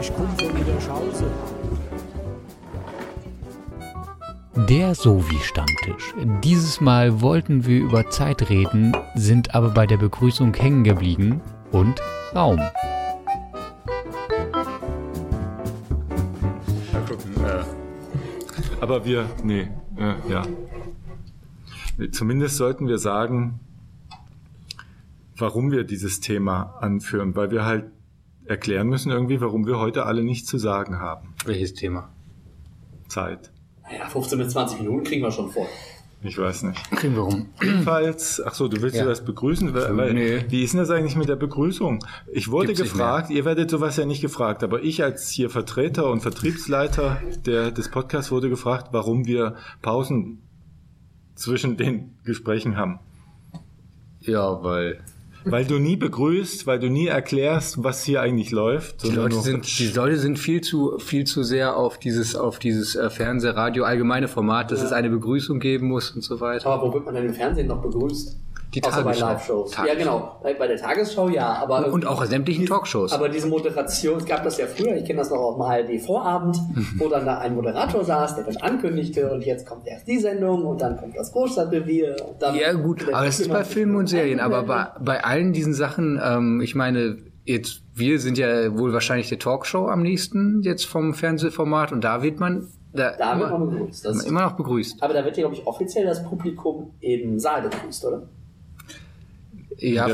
Ich komme von Niederschausen. Der Sovi-Stammtisch. Dieses Mal wollten wir über Zeit reden, sind aber bei der Begrüßung hängen geblieben und Raum. Mal gucken. Äh, aber wir, nee, äh, ja. Zumindest sollten wir sagen, warum wir dieses Thema anführen, weil wir halt erklären müssen irgendwie, warum wir heute alle nichts zu sagen haben. Welches Thema? Zeit. Naja, 15 bis 20 Minuten kriegen wir schon vor. Ich weiß nicht. Kriegen wir rum. Jedenfalls, ach so, du willst Ja. das begrüßen? Weil, weil, Nee. Wie ist denn das eigentlich mit der Begrüßung? Ich wurde Gibt's gefragt, ihr werdet sowas ja nicht gefragt, aber ich als hier Vertreter und Vertriebsleiter der, des Podcasts wurde gefragt, warum wir Pausen zwischen den Gesprächen haben. Ja, weil Weil du nie begrüßt, weil du nie erklärst, was hier eigentlich läuft. die Leute sind, die Leute sind viel zu, viel zu sehr auf dieses, auf dieses äh, Fernseh-, Radio, allgemeine Format, dass es eine Begrüßung geben muss und so weiter. Aber wo wird man denn im Fernsehen noch begrüßt? Die Außer bei Tagesschau. Live-Shows. Ja, genau. Bei, bei der Tagesschau ja, aber. Und auch sämtlichen Talkshows. Aber diese Moderation, es gab das ja früher, ich kenne das noch auf dem ARD-Vorabend, wo dann da ein Moderator saß, der das ankündigte und jetzt kommt erst die Sendung und dann kommt das Großstadtrevier. Und dann Ja gut, aber es ist bei Filmen und Serien, aber bei, bei allen diesen Sachen, ähm, ich meine, jetzt, wir sind ja wohl wahrscheinlich der Talkshow am nächsten jetzt vom Fernsehformat und da wird man da, Da wird immer, man begrüßt. Immer noch begrüßt. aber da wird ja, glaube ich, offiziell das Publikum im Saal begrüßt, oder? Ja,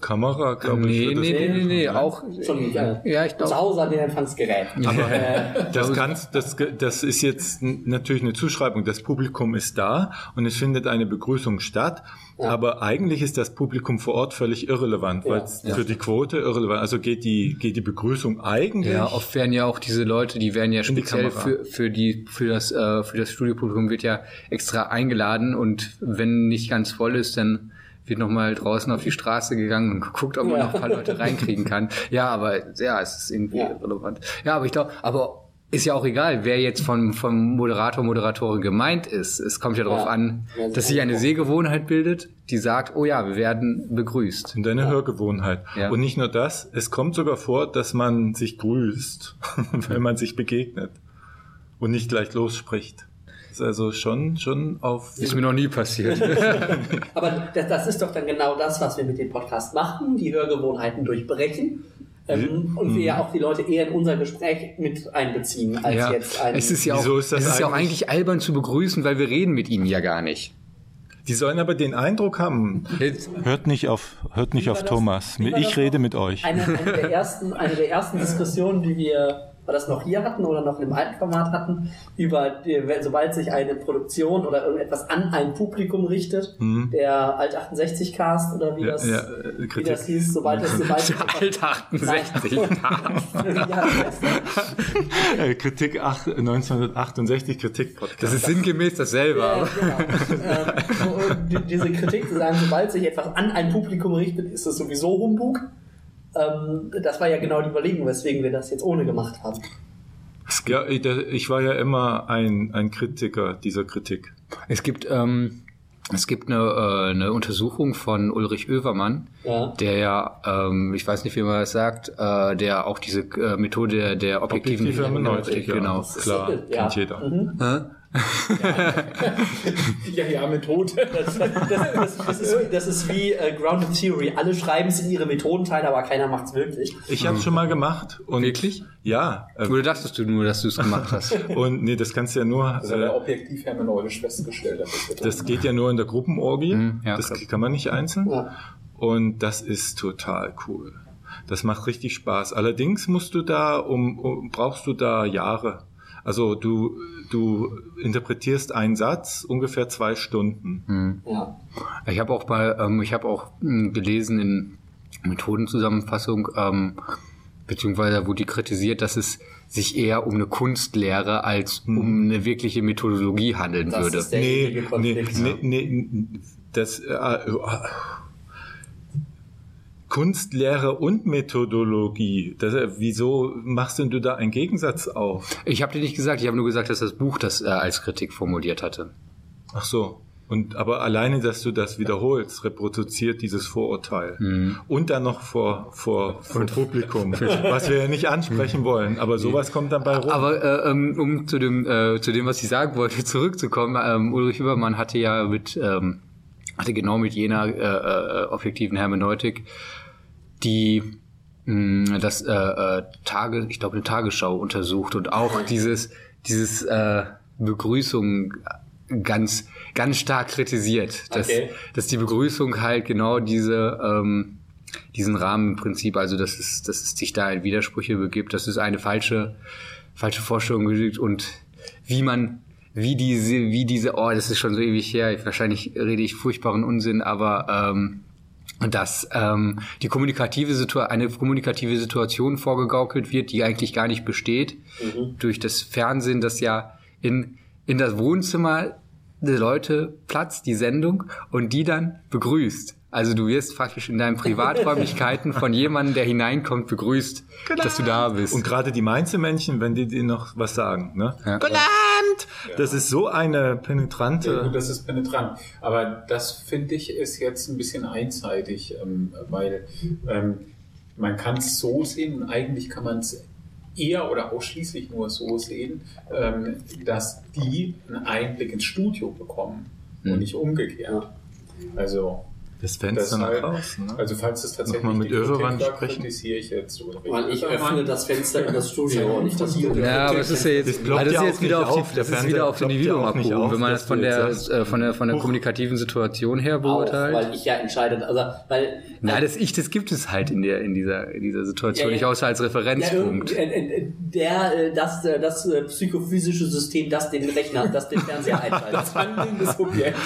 Kamera, glaube nee, ich. nee, nee, nee, nee, auch, Schon, ja. ja, ich Zu glaube, Hause an den Empfangsgerät. Äh, Das, kannst, das, das ist jetzt natürlich eine Zuschreibung. Das Publikum ist da und es findet eine Begrüßung statt. Aber eigentlich ist das Publikum vor Ort völlig irrelevant, weil es Ja. für die Quote irrelevant. Also geht die, geht die Begrüßung eigentlich. ja, oft werden ja auch diese Leute, die werden ja speziell für, für die, für das, äh, für das Studiopublikum wird ja extra eingeladen und wenn nicht ganz voll ist, dann wird nochmal draußen auf die Straße gegangen und geguckt, ob man Ja. noch ein paar Leute reinkriegen kann. Ja, aber ja, es ist irgendwie Ja. relevant. Ja, aber ich glaube, aber ist ja auch egal, wer jetzt vom, vom Moderator, Moderatorin gemeint ist. Es kommt ja darauf Ja. an, Ja, dass sich eine. Sehgewohnheit bildet, die sagt, oh ja, wir werden begrüßt. Und eine Hörgewohnheit. Ja. Und nicht nur das, es kommt sogar vor, dass man sich grüßt, wenn man sich begegnet und nicht gleich losspricht. Ist also schon, schon auf. Ist mir noch nie passiert. Aber das, das ist doch dann genau das, was wir mit dem Podcast machen, die Hörgewohnheiten durchbrechen. Ähm, und wir ja auch die Leute eher in unser Gespräch mit einbeziehen, als ja, jetzt ein. es ist ja auch, Wieso ist das es ist ja auch eigentlich- albern zu begrüßen, weil wir reden mit ihnen ja gar nicht. Die sollen aber den Eindruck haben. Jetzt, Hört nicht auf, hört nicht auf das- Thomas. Ich rede mit euch. eine, eine, der ersten, eine der ersten Diskussionen, die wir, war das noch hier hatten oder noch im alten Format hatten, über sobald sich eine Produktion oder irgendetwas an ein Publikum richtet, der Alt 68 Cast oder wie Mhm. Ja, das, ja, äh, wie Kritik. das hieß, sobald es sobald der Alt 68. ja, das- Äh, Kritik 8, 1968, Kritik-Podcast. Das ist sinngemäß dasselbe. Ja, aber- genau. ähm, diese Kritik zu sagen, sobald sich etwas an ein Publikum richtet, ist das sowieso Humbug. Ähm, das war ja genau die Überlegung, weswegen wir das jetzt ohne gemacht haben. Ja, ich- der- ich war ja immer ein, ein Kritiker dieser Kritik. Es gibt, ähm, es gibt eine, äh, eine Untersuchung von Ulrich Oevermann, Ja. der ja, ähm, ich weiß nicht, wie man das sagt, äh, der auch diese äh, Methode der, der objektiven Objektive Hermeneutik, ja. genau. Ist Klar, Ja. kennt jeder. Hä? Ja, ja, Methode. Das, das, das, das, ist, wie- das ist wie äh, Grounded Theory. Alle schreiben es in ihre Methodenteile, aber keiner macht es wirklich. Ich habe schon mal gemacht. Und Wirklich? Ja. Äh, Oder dachtest du nur, dass du es gemacht hast? und nee, das kannst du ja nur. Das hat er Äh, objektiv hermeneutisch festgestellt. das geht ja nur in der Gruppenorgie. Mhm, ja. das kann man nicht einzeln. Ja. Und das ist total cool. Das macht richtig Spaß. Allerdings musst du da um, um brauchst du da Jahre. Also du du interpretierst einen Satz ungefähr zwei Stunden. Ja. Ich habe auch mal, ähm, ich habe auch mh, gelesen in Methodenzusammenfassung, ähm, beziehungsweise wurde die kritisiert, dass es sich eher um eine Kunstlehre als um eine wirkliche Methodologie handeln Das würde. ist der Nee, nee, Konflikt. nee, nee, das äh, äh, Kunstlehre und Methodologie. Das, äh, wieso machst denn du da einen Gegensatz auf? Ich habe dir nicht gesagt, ich habe nur gesagt, dass das Buch das äh, als Kritik formuliert hatte. Ach so. Und aber alleine, dass du das wiederholst, reproduziert dieses Vorurteil. Mhm. Und dann noch vor, vor, vor Publikum, was wir ja nicht ansprechen wollen. Aber sowas kommt dann bei rum. Aber äh, ähm, um zu dem, äh, zu dem, was ich sagen wollte, zurückzukommen, ähm, Ulrich Übermann hatte ja mit, ähm, hatte genau mit jener äh, äh, objektiven Hermeneutik die mh, das äh, äh, Tage, ich glaube eine Tagesschau untersucht und auch dieses dieses äh, Begrüßung ganz ganz stark kritisiert, dass Okay. dass die Begrüßung halt genau diese ähm, diesen Rahmen im Prinzip, also dass es dass es sich da in Widersprüche begibt, dass es eine falsche falsche Vorstellung gibt und wie man wie diese wie diese oh das ist schon so ewig her. Wahrscheinlich rede ich furchtbaren Unsinn aber ähm, dass ähm, die kommunikative Situation, eine kommunikative Situation vorgegaukelt wird, die eigentlich gar nicht besteht, durch das Fernsehen, das ja in, in das Wohnzimmer der Leute platzt, die Sendung, und die dann begrüßt. Also du wirst praktisch in deinen Privaträumlichkeiten von jemandem, der hineinkommt, begrüßt, dass du da bist. Und gerade die Mainzelmännchen, wenn die dir noch was sagen, ne? Ja. Guten Abend! Das ist so eine Ja, penetrante. gut, das ist penetrant. Aber das finde ich ist jetzt ein bisschen einseitig, ähm, weil ähm, man kann es so sehen und eigentlich kann man es eher oder ausschließlich nur so sehen, ähm, dass die einen Einblick ins Studio bekommen und Hm. nicht umgekehrt. Also, Das Fenster nach Deshalb- draußen. Ne? also falls es tatsächlich Nochmal mit die Irrewand sprechen. kritisiere ich jetzt Weil ich öffne das Fenster in das Studio und nicht das Studio. Ja, aber es ist ja jetzt, Das das ja ist auch jetzt wieder nicht auf, die, auf. Das ist wieder auf ja Individuum auch nicht abgehoben, wenn man das von der, sagst, äh, von der, von der kommunikativen Situation her Auch, beurteilt. weil ich ja entscheide, also, weil, Nein, das ich, das gibt es halt in der, in dieser, in dieser Situation Ja, nicht, ja. außer als Ja, Referenzpunkt. irgend- äh, äh, der, äh, das, das psychophysische System, das den Rechner, das den Fernseher einschaltet. das handelnde Subjekt.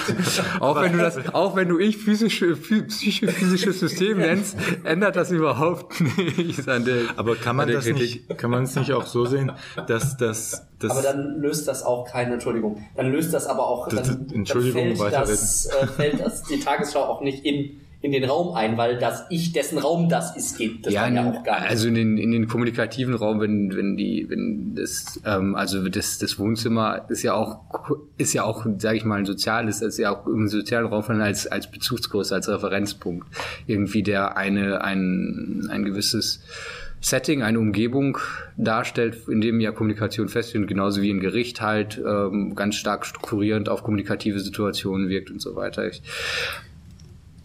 Auch wenn du das, auch wenn du ich physische, phy- psychophysisches System nennst, ändert das überhaupt nichts an der, Aber kann an man das Kritik. nicht, kann man es nicht auch so sehen, dass das, das Aber dann löst das auch keine, Entschuldigung, dann löst das aber auch, Das- dann, Entschuldigung, dann fällt, das, äh, fällt das, die Tagesschau auch nicht in, in den Raum ein, weil das Ich, dessen Raum das ist, geht das ja, ja auch gar nicht. also in den, in den kommunikativen Raum, wenn, wenn die, wenn das, ähm, also das, das Wohnzimmer ist ja auch, ist ja auch, sage ich mal, ein soziales, ist ja auch im sozialen Raum als, als Bezugsgröße, als Referenzpunkt. Irgendwie der eine, ein, ein gewisses Setting, eine Umgebung darstellt, in dem ja Kommunikation feststeht, genauso wie ein Gericht halt ähm, ganz stark strukturierend auf kommunikative Situationen wirkt und so weiter. Ich,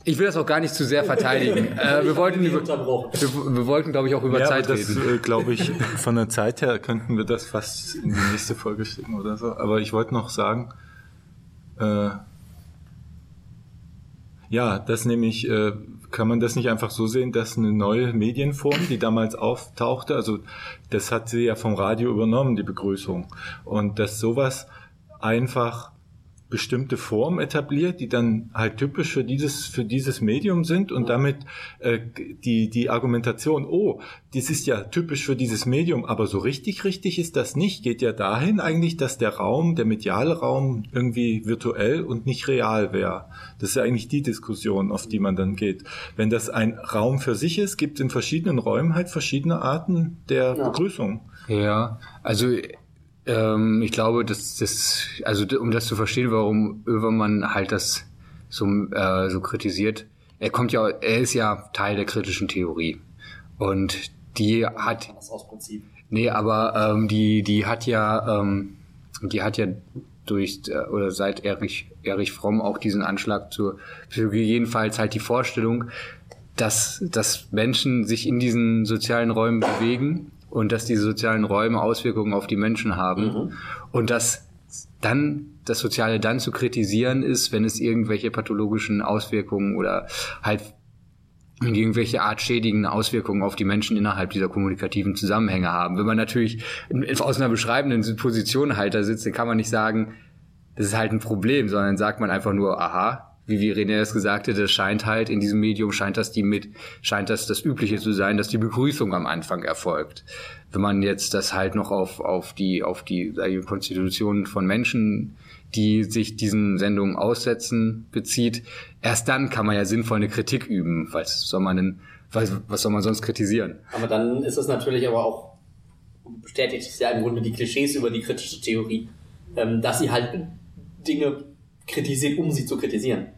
ich will das auch gar nicht zu sehr verteidigen. äh, wir wollten über, wir, wir wollten, glaube ich, auch über ja, Zeit aber das reden. äh, glaube ich, von der Zeit her könnten wir das fast in die nächste Folge schicken oder so. Aber ich wollte noch sagen, äh, ja, das nämlich, äh, kann man das nicht einfach so sehen, dass eine neue Medienform, die damals auftauchte, also das hat sie ja vom Radio übernommen, die Begrüßung. Und dass sowas einfach bestimmte Formen etabliert, die dann halt typisch für dieses für dieses Medium sind und damit äh, die die Argumentation, oh, das ist ja typisch für dieses Medium, aber so richtig richtig ist das nicht, geht ja dahin eigentlich, dass der Raum, der mediale Raum irgendwie virtuell und nicht real wäre. Das ist ja eigentlich die Diskussion, auf die man dann geht. Wenn das ein Raum für sich ist, gibt es in verschiedenen Räumen halt verschiedene Arten der Ja. Begrüßung. Ja, also ähm, ich glaube, dass das, also um das zu verstehen, warum Övermann halt das so, äh, so kritisiert, er kommt ja, er ist ja Teil der kritischen Theorie. Und die hat Das aus Prinzip. Nee, aber ähm, die, die hat ja, ähm, die hat ja durch äh, oder seit Erich, Erich Fromm auch diesen Anschlag zur Psychologie, jedenfalls halt die Vorstellung, dass, dass Menschen sich in diesen sozialen Räumen bewegen und dass diese sozialen Räume Auswirkungen auf die Menschen haben und dass dann das Soziale dann zu kritisieren ist, wenn es irgendwelche pathologischen Auswirkungen oder halt irgendwelche Art schädigende Auswirkungen auf die Menschen innerhalb dieser kommunikativen Zusammenhänge haben. Wenn man natürlich aus einer beschreibenden Position halt da sitzt, dann kann man nicht sagen, das ist halt ein Problem, sondern sagt man einfach nur, aha, wie wie René es gesagt das scheint halt in diesem Medium scheint das die mit scheint das das übliche zu sein, dass die Begrüßung am Anfang erfolgt. Wenn man jetzt das halt noch auf auf die auf die sag ich, Konstitutionen von Menschen, die sich diesen Sendungen aussetzen, bezieht, erst dann kann man ja sinnvoll eine Kritik üben, weil soll man denn was, was soll man sonst kritisieren? Aber dann ist es natürlich aber auch, bestätigt es ja im Grunde die Klischees über die kritische Theorie, ähm, dass sie halt Dinge kritisiert, um sie zu kritisieren.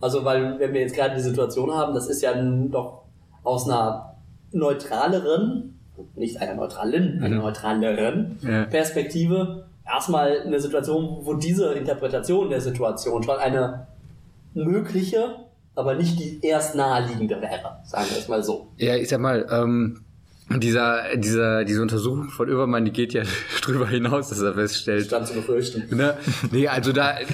Also, weil, wenn wir jetzt gerade die Situation haben, das ist ja doch aus einer neutraleren, nicht einer neutralen, einer neutraleren Ja. Perspektive erstmal eine Situation, wo diese Interpretation der Situation schon eine mögliche, aber nicht die erst naheliegende wäre, sagen wir es mal so. Ja, ich sag mal, ähm, dieser, dieser, diese Untersuchung von Übermann, die geht ja drüber hinaus, dass er feststellt, Stand zu befürchten. Ne? Nee, also da, äh,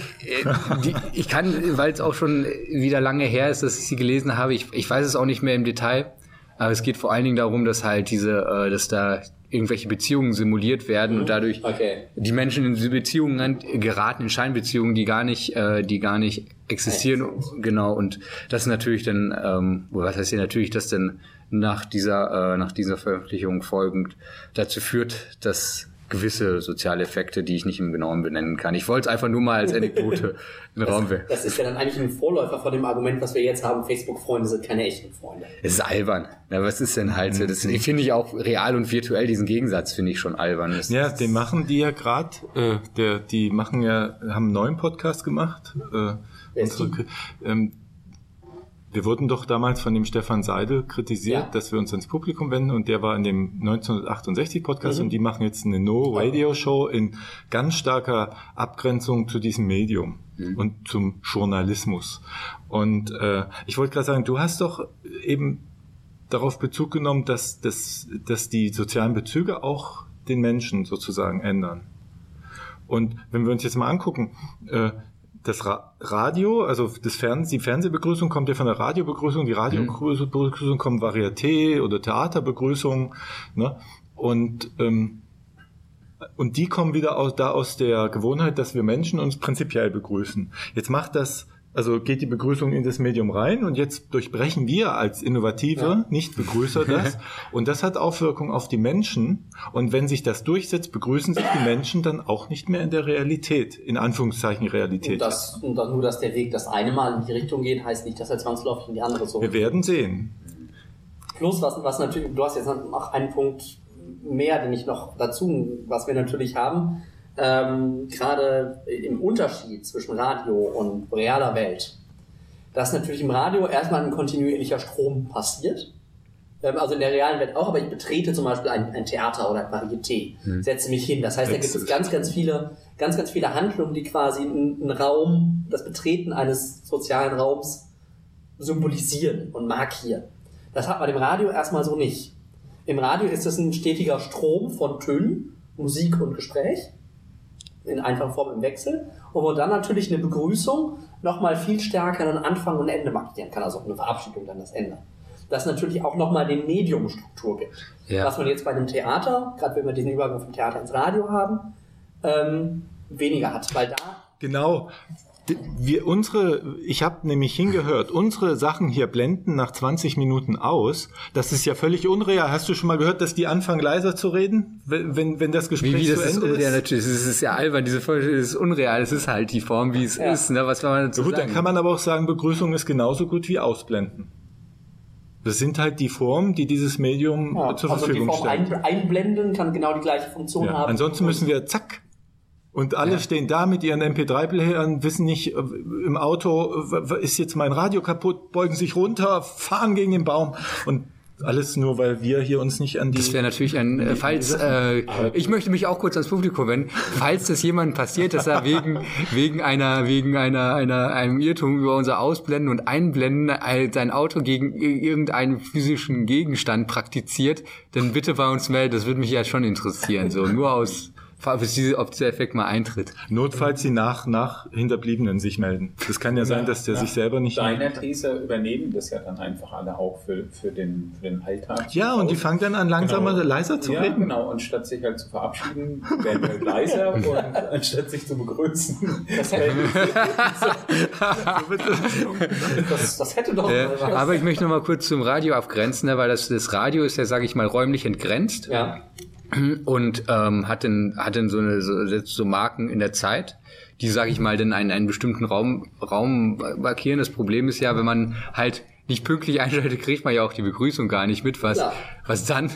die, ich kann, weil es auch schon wieder lange her ist, dass ich sie gelesen habe, ich, ich weiß es auch nicht mehr im Detail, aber es geht vor allen Dingen darum, dass halt diese, äh, dass da irgendwelche Beziehungen simuliert werden und dadurch Okay. die Menschen in diese Beziehungen geraten, in Scheinbeziehungen, die gar nicht, äh, die gar nicht existieren, genau. Und das ist natürlich dann, ähm, was heißt hier natürlich, dass dann nach dieser, äh, nach dieser Veröffentlichung folgend dazu führt, dass gewisse soziale Effekte, die ich nicht im Genauen benennen kann. Ich wollte es einfach nur mal als Anekdote in den Raum werfen. Das ist ja dann eigentlich ein Vorläufer von dem Argument, was wir jetzt haben, Facebook-Freunde sind keine echten Freunde. Es ist albern. Ja, was ist denn halt so? Das finde ich auch real und virtuell, diesen Gegensatz finde ich schon albern. Das, Ja, den machen die ja gerade. Äh, der, die machen ja, haben einen neuen Podcast gemacht. Äh, Wer ist unsere, ähm, wir wurden doch damals von dem Stefan Seidel kritisiert, Ja. dass wir uns ans Publikum wenden und der war in dem 1968 Podcast Mhm. und die machen jetzt eine No-Radio-Show in ganz starker Abgrenzung zu diesem Medium Mhm. und zum Journalismus. Und äh, ich wollte gerade sagen, du hast doch eben darauf Bezug genommen, dass, dass, dass die sozialen Bezüge auch den Menschen sozusagen ändern. Und wenn wir uns jetzt mal angucken, äh, das Ra Radio, also das Fern die Fernsehbegrüßung kommt ja von der Radiobegrüßung, die Radiobegrüßung kommt Varieté oder Theaterbegrüßung, ne? Und ähm, und die kommen wieder aus, da aus der Gewohnheit, dass wir Menschen uns prinzipiell begrüßen. Jetzt macht das, also geht die Begrüßung in das Medium rein und jetzt durchbrechen wir als Innovative, Ja. Nicht-Begrüßer das. und das hat Auswirkungen auf die Menschen. Und wenn sich das durchsetzt, begrüßen sich die Menschen dann auch nicht mehr in der Realität, in Anführungszeichen Und, Realität. das, und dann nur, dass der Weg das eine Mal in die Richtung geht, heißt nicht, dass er zwangsläufig in die andere so Wir werden sehen. Plus, was, was natürlich, du hast jetzt noch einen Punkt mehr, den ich noch dazu, was wir natürlich haben, ähm, gerade im Unterschied zwischen Radio und realer Welt, dass natürlich im Radio erstmal ein kontinuierlicher Strom passiert, ähm, also in der realen Welt auch, aber ich betrete zum Beispiel ein, ein Theater oder ein Varieté, setze mich hin. Das heißt, da gibt es ganz, ganz viele, ganz, ganz viele Handlungen, die quasi einen einen Raum, das Betreten eines sozialen Raums symbolisieren und markieren. Das hat man im Radio erstmal so nicht. Im Radio ist es ein stetiger Strom von Tönen, Musik und Gespräch in einfacher Form im Wechsel, und wo dann natürlich eine Begrüßung nochmal viel stärker einen Anfang und Ende markieren kann, also auch eine Verabschiedung dann das Ende. Das natürlich auch nochmal den Mediumstruktur gibt. Ja. Was man jetzt bei einem Theater, gerade wenn wir diesen Übergang vom Theater ins Radio haben, ähm, weniger hat, weil da Genau. Wir unsere, ich habe nämlich hingehört, unsere Sachen hier blenden nach 20 Minuten aus. Das ist ja völlig unreal. Hast du schon mal gehört, dass die anfangen leiser zu reden, wenn, wenn, wenn das Gespräch Wie, wie zu das ist Ende unreal, ist? natürlich. Es ist ja albern, diese Folge ist unreal. Es ist halt die Form, wie es Ja. ist. Ne? Was will man dazu Gut, sagen? dann kann man aber auch sagen, Begrüßung ist genauso gut wie Ausblenden. Das sind halt die Formen, die dieses Medium ja, zur also die Verfügung Form stellt. einblenden kann genau die gleiche Funktion Ja. haben. Ansonsten müssen wir zack. Und alle stehen da mit ihren MP3-Playern, wissen nicht, äh, im Auto äh, ist jetzt mein Radio kaputt, beugen sich runter, fahren gegen den Baum. Und alles nur, weil wir hier uns nicht an die. Das wäre natürlich ein, äh, falls, äh, ich möchte mich auch kurz ans Publikum wenden, falls das jemandem passiert, dass er wegen, wegen einer, wegen einer, einer, einem Irrtum über unser Ausblenden und Einblenden äh, sein Auto gegen ir- irgendeinen physischen Gegenstand praktiziert, dann bitte bei uns melden, das würde mich ja schon interessieren, so, nur aus, ob dieser Effekt mal eintritt. Notfalls die nach, nach Hinterbliebenen sich melden. Das kann ja sein, dass der sich selber nicht. Deiner These übernehmen das ja dann einfach alle auch für, für, den, für den Alltag. Ja, und die fangen dann an, langsamer, Genau. leiser zu ja, reden. genau. Und statt sich halt zu verabschieden, werden wir leiser und anstatt sich zu begrüßen. Das hätte, das, das hätte doch Äh, mal was. aber ich möchte noch mal kurz zum Radio abgrenzen, ne, weil das, das Radio ist ja, sage ich mal, räumlich entgrenzt. ja. Und ähm, hat dann hat dann so eine so, so Marken in der Zeit, die sage ich mal dann einen einen bestimmten Raum Raum markieren. Das Problem ist ja, wenn man halt nicht pünktlich einschaltet, kriegt man ja auch die Begrüßung gar nicht mit, was was dann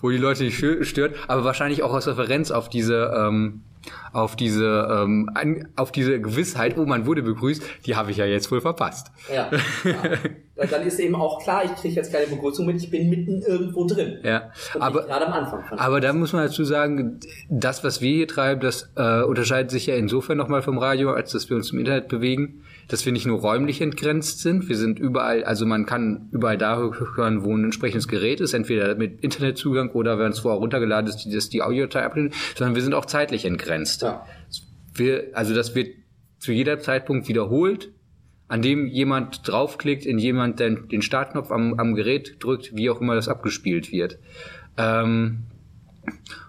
wo die Leute nicht stö- stört, aber wahrscheinlich auch aus Referenz auf diese, ähm, auf diese, ähm, an, auf diese Gewissheit, oh, man wurde begrüßt, die habe ich ja jetzt wohl verpasst. Ja. ja. Dann- ist eben auch klar, ich kriege jetzt keine Begrüßung mit, ich bin mitten irgendwo drin. Ja, Und aber gerade am Anfang. Aber da muss man dazu sagen, das, was wir hier treiben, das äh, unterscheidet sich ja insofern nochmal vom Radio, als dass wir uns im Internet bewegen, dass wir nicht nur räumlich entgrenzt sind, wir sind überall, also man kann überall da hören, wo ein entsprechendes Gerät ist, entweder mit Internetzugang oder wenn es vorher runtergeladen ist, die- die Audiodatei ablehnt, sondern wir sind auch zeitlich entgrenzt. ja. Wir, also das wird zu jeder Zeitpunkt wiederholt, an dem jemand draufklickt, in jemand den, den Startknopf am, am Gerät drückt, wie auch immer das abgespielt wird. Ähm,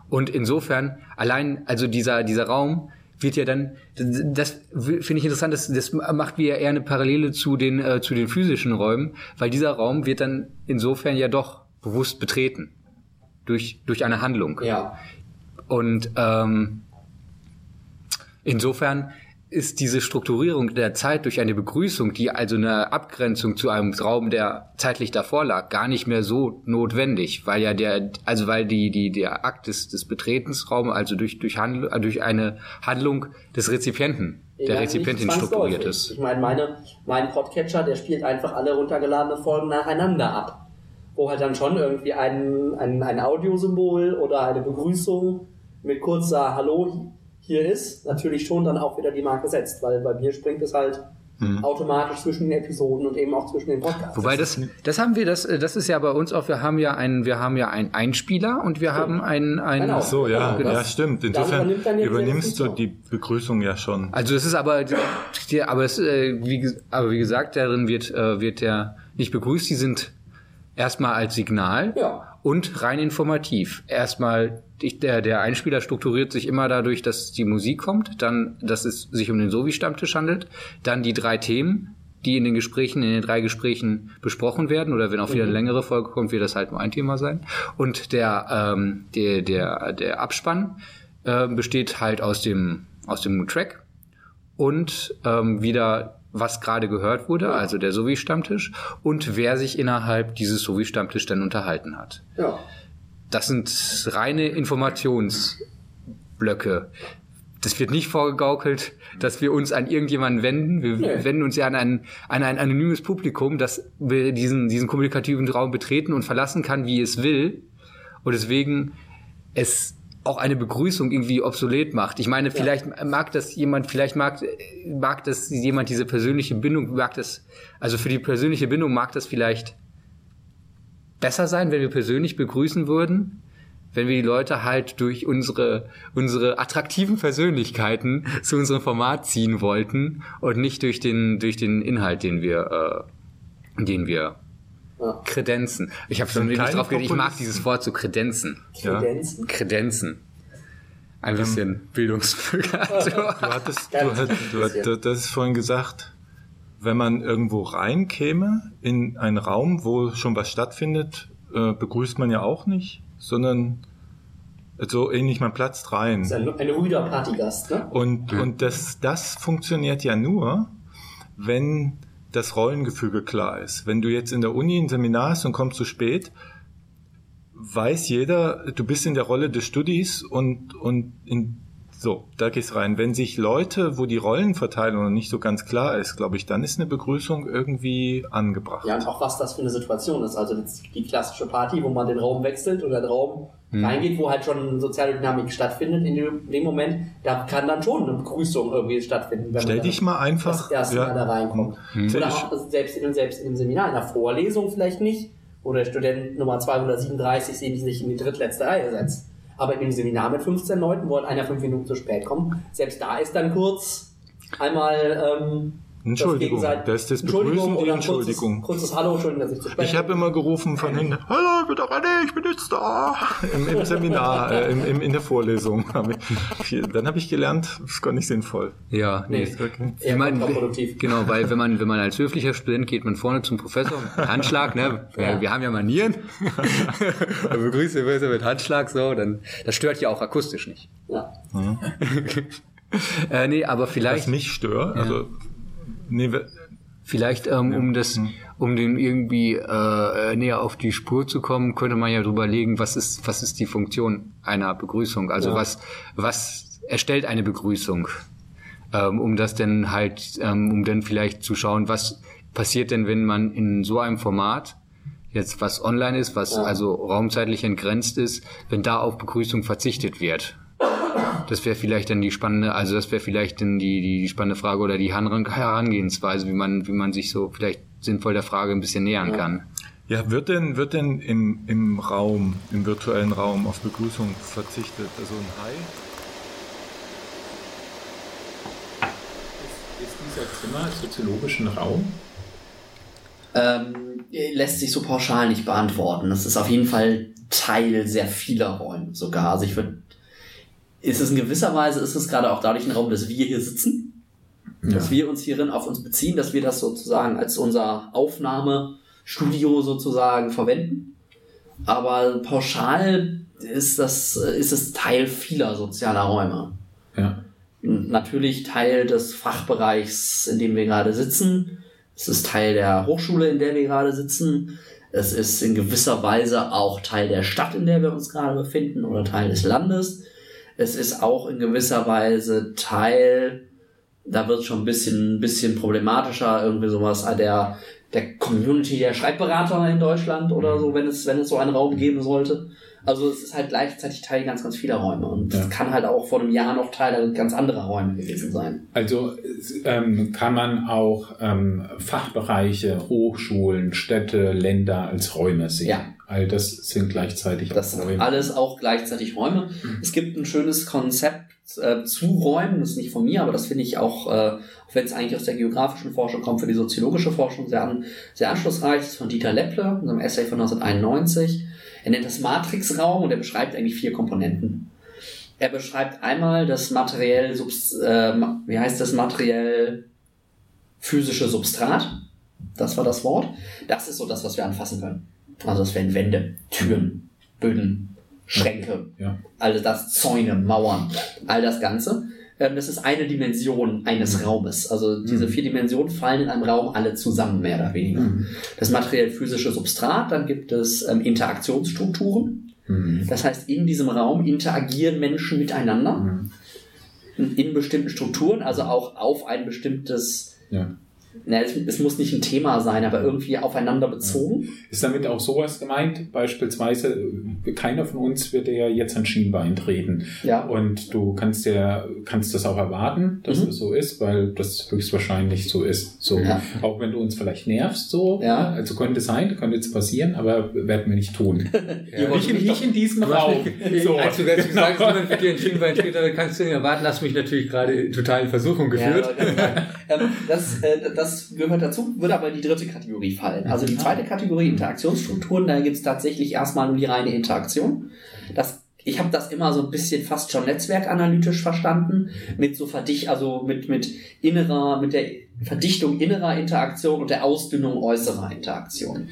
und insofern, allein, also dieser, dieser Raum wird ja dann, das finde ich interessant, das, das macht wie eher eine Parallele zu den, äh, zu den physischen Räumen, weil dieser Raum wird dann insofern ja doch bewusst betreten. Durch, durch eine Handlung. ja. Und ähm, insofern ist diese Strukturierung der Zeit durch eine Begrüßung, die also eine Abgrenzung zu einem Raum, der zeitlich davor lag, gar nicht mehr so notwendig, weil ja der, also weil die, die, der Akt des, des Betretensraums, also durch, durch, Handl durch eine Handlung des Rezipienten, der Ja, Rezipientin strukturiert ist. Ich meine, meine, mein Podcatcher, der spielt einfach alle runtergeladenen Folgen nacheinander ab. Wo halt dann schon irgendwie ein, ein, ein Audiosymbol oder eine Begrüßung mit kurzer Hallo hier ist, natürlich schon dann auch wieder die Marke setzt, weil bei mir springt es halt automatisch zwischen den Episoden und eben auch zwischen den Podcasts. Wobei das, das haben wir, das, das ist ja bei uns auch, wir haben ja einen, wir haben ja einen Einspieler und wir haben einen, einen, Genau. So, ja, Genau. ja, stimmt. Dann Insofern übernimmt übernimmst du die Begrüßung ja schon. Also es ist aber, die, aber es, äh, wie, ges- aber wie gesagt, darin wird, äh, wird der nicht begrüßt. Die sind erstmal als Signal Ja. Und rein informativ. Erstmal der, der Einspieler strukturiert sich immer dadurch, dass die Musik kommt, dann, dass es sich um den Sovi-Stammtisch handelt, dann die drei Themen, die in den Gesprächen, in den drei Gesprächen besprochen werden, oder wenn auch wieder eine längere Folge kommt, wird das halt nur ein Thema sein. Und der, ähm, der, der, der Abspann äh, besteht halt aus dem, aus dem Track und ähm, wieder was gerade gehört wurde, also der Sovi-Stammtisch und wer sich innerhalb dieses Sovi-Stammtisch dann unterhalten hat. Ja. Das sind reine Informationsblöcke. Das wird nicht vorgegaukelt, dass wir uns an irgendjemanden wenden. Wir Nee. wenden uns ja an ein, an ein anonymes Publikum, das diesen, diesen kommunikativen Raum betreten und verlassen kann, wie es will. Und deswegen es auch eine Begrüßung irgendwie obsolet macht. Ich meine, vielleicht mag das jemand, vielleicht mag, mag das jemand diese persönliche Bindung, mag das, also für die persönliche Bindung mag das vielleicht besser sein, wenn wir persönlich begrüßen würden, wenn wir die Leute halt durch unsere, unsere attraktiven Persönlichkeiten zu unserem Format ziehen wollten und nicht durch den, durch den Inhalt, den wir, äh, den wir Ja. kredenzen. Ich habe schon nicht drauf geredet, ich mag dieses Wort so kredenzen. Ja. Kredenzen. Kredenzen. Ein bisschen Bildungsbegleitung. Du hattest, du, hat, du, hat, du das ist vorhin gesagt, wenn man irgendwo reinkäme in einen Raum, wo schon was stattfindet, äh, begrüßt man ja auch nicht, sondern so ähnlich, man platzt rein. Das ist ein, ein ruhiger Partygast, ne? Und, und das, das funktioniert ja nur, wenn das Rollengefüge klar ist. Wenn du jetzt in der Uni ein Seminar hast und kommst zu spät, weiß jeder, du bist in der Rolle des Studis und, und in, so, da gehst rein. Wenn sich Leute, wo die Rollenverteilung noch nicht so ganz klar ist, glaube ich, dann ist eine Begrüßung irgendwie angebracht. Ja, und auch was das für eine Situation ist. Also die klassische Party, wo man den Raum wechselt oder den Raum Hm. reingeht, wo halt schon soziale Dynamik stattfindet. In dem, Moment, da kann dann schon eine Begrüßung irgendwie stattfinden. Wenn Stell man dich mal einfach. das erste ja, Mal da reinkommt. Stell Oder dich- auch selbst in, selbst in dem Seminar, in der Vorlesung vielleicht nicht, wo der Student Nummer 237 sich sich in die drittletzte Reihe setzt. Aber in dem Seminar mit 15 Leuten, wo halt einer fünf Minuten zu spät kommt, selbst da ist dann kurz einmal ähm, Entschuldigung, gegenseitig- das ist das Entschuldigung Begrüßen, die oder ein Entschuldigung. Kurzes, kurzes Hallo, Entschuldigung, dass ich zu spät Ich habe immer gerufen von hinten, hallo, ich bin der René, ich bin jetzt da. Im, im Seminar, äh, im, im, in der Vorlesung. Dann habe ich gelernt, das ist gar nicht sinnvoll. Ja, nee. Nee. Okay. Ich meine, kontraproduktiv. genau, weil wenn man, wenn man als höflicher Student geht man vorne zum Professor, mit Handschlag, ne? Wir, wir haben ja Manieren. Und begrüßt den Professor mit Handschlag, so, dann, das stört ja auch akustisch nicht. Ja. Äh, nee, aber Was vielleicht, mich stört, also, nee, vielleicht, ähm, um das, um dem irgendwie äh, näher auf die Spur zu kommen, könnte man ja drüber legen, was ist, was ist die Funktion einer Begrüßung? Also Ja. was, was erstellt eine Begrüßung? Ähm, um das denn halt, ähm, um dann vielleicht zu schauen, was passiert denn, wenn man in so einem Format jetzt was online ist, was Ja. also raumzeitlich entgrenzt ist, wenn da auf Begrüßung verzichtet wird. Das wäre vielleicht dann die spannende, also das wäre vielleicht dann die, die, spannende Frage oder die Heran- Herangehensweise, wie man, wie man sich so vielleicht sinnvoll der Frage ein bisschen nähern Ja. kann. Ja, wird denn, wird denn im, im Raum, im virtuellen Raum auf Begrüßung verzichtet? Also ein Hi? Ist, ist dieser Zimmer soziologischen Raum? Ähm, lässt sich so pauschal nicht beantworten. Das ist auf jeden Fall Teil sehr vieler Räume sogar. Also ich würde, ist es in gewisser Weise, ist es gerade auch dadurch ein Raum, dass wir hier sitzen, dass wir uns hierin auf uns beziehen, dass wir das sozusagen als unser Aufnahmestudio sozusagen verwenden. Aber pauschal ist das, ist es Teil vieler sozialer Räume. Ja. natürlich Teil des Fachbereichs, in dem wir gerade sitzen. Es ist Teil der Hochschule, in der wir gerade sitzen. Es ist in gewisser Weise auch Teil der Stadt, in der wir uns gerade befinden, oder Teil des Landes. Es ist auch in gewisser Weise Teil, da wird es schon ein bisschen, bisschen problematischer, irgendwie sowas äh, der, der Community der Schreibberater in Deutschland oder so, wenn es, wenn es so einen Raum geben sollte. Also es ist halt gleichzeitig Teil ganz, ganz vieler Räume und Ja. es kann halt auch vor einem Jahr noch Teil ganz anderer Räume gewesen sein. Also ähm, kann man auch ähm, Fachbereiche, Hochschulen, Städte, Länder als Räume sehen. Ja. All das sind gleichzeitig Das auch sind Räume. alles auch gleichzeitig Räume. Es gibt ein schönes Konzept äh, zu Räumen, das ist nicht von mir, aber das finde ich auch, äh, auch wenn es eigentlich aus der geografischen Forschung kommt, für die soziologische Forschung sehr, an, sehr anschlussreich. Das ist von Dieter Lepple, in seinem Essay von 1991. Er nennt das Matrixraum und er beschreibt eigentlich vier Komponenten. Er beschreibt einmal das materiell, äh, wie heißt das, materiell physische Substrat. Das war das Wort. Das ist so das, was wir anfassen können. Also das wären Wände, Türen, Böden, Schränke, Ja. all das, Zäune, Mauern, all das Ganze. Ähm, Das ist eine Dimension eines Raumes. Also diese vier Dimensionen fallen in einem Raum alle zusammen, mehr oder weniger. Mhm. Das materiell-physische Substrat, dann gibt es ähm, Interaktionsstrukturen. Mhm. Das heißt, in diesem Raum interagieren Menschen miteinander Mhm. in bestimmten Strukturen, also auch auf ein bestimmtes, Ja. Na, es, es muss nicht ein Thema sein, aber irgendwie aufeinander bezogen. Ist damit auch sowas gemeint? Beispielsweise, äh, keiner von uns wird ja jetzt an Schienbein treten. Ja. Und du kannst ja, kannst das auch erwarten, dass Mhm. das so ist, weil das höchstwahrscheinlich so ist. So, Ja. auch wenn du uns vielleicht nervst, so, Ja. also könnte sein, könnte jetzt passieren, aber werden wir nicht tun. Wollt nicht, in, nicht in diesem Raum. So. als du jetzt Genau. gesagt hast, jemand wird dir ein Schienbein treten, dann kannst du ihn erwarten, hast mich natürlich gerade total in Versuchung geführt. Ja, ähm, das, äh, das gehört dazu, würde aber in die dritte Kategorie fallen. Also die zweite Kategorie Interaktionsstrukturen, da gibt es tatsächlich erstmal nur die reine Interaktion. Das, ich habe das immer so ein bisschen fast schon netzwerkanalytisch verstanden, mit so verdicht, also mit, mit innerer, mit der Verdichtung innerer Interaktion und der Ausdünnung äußerer Interaktion.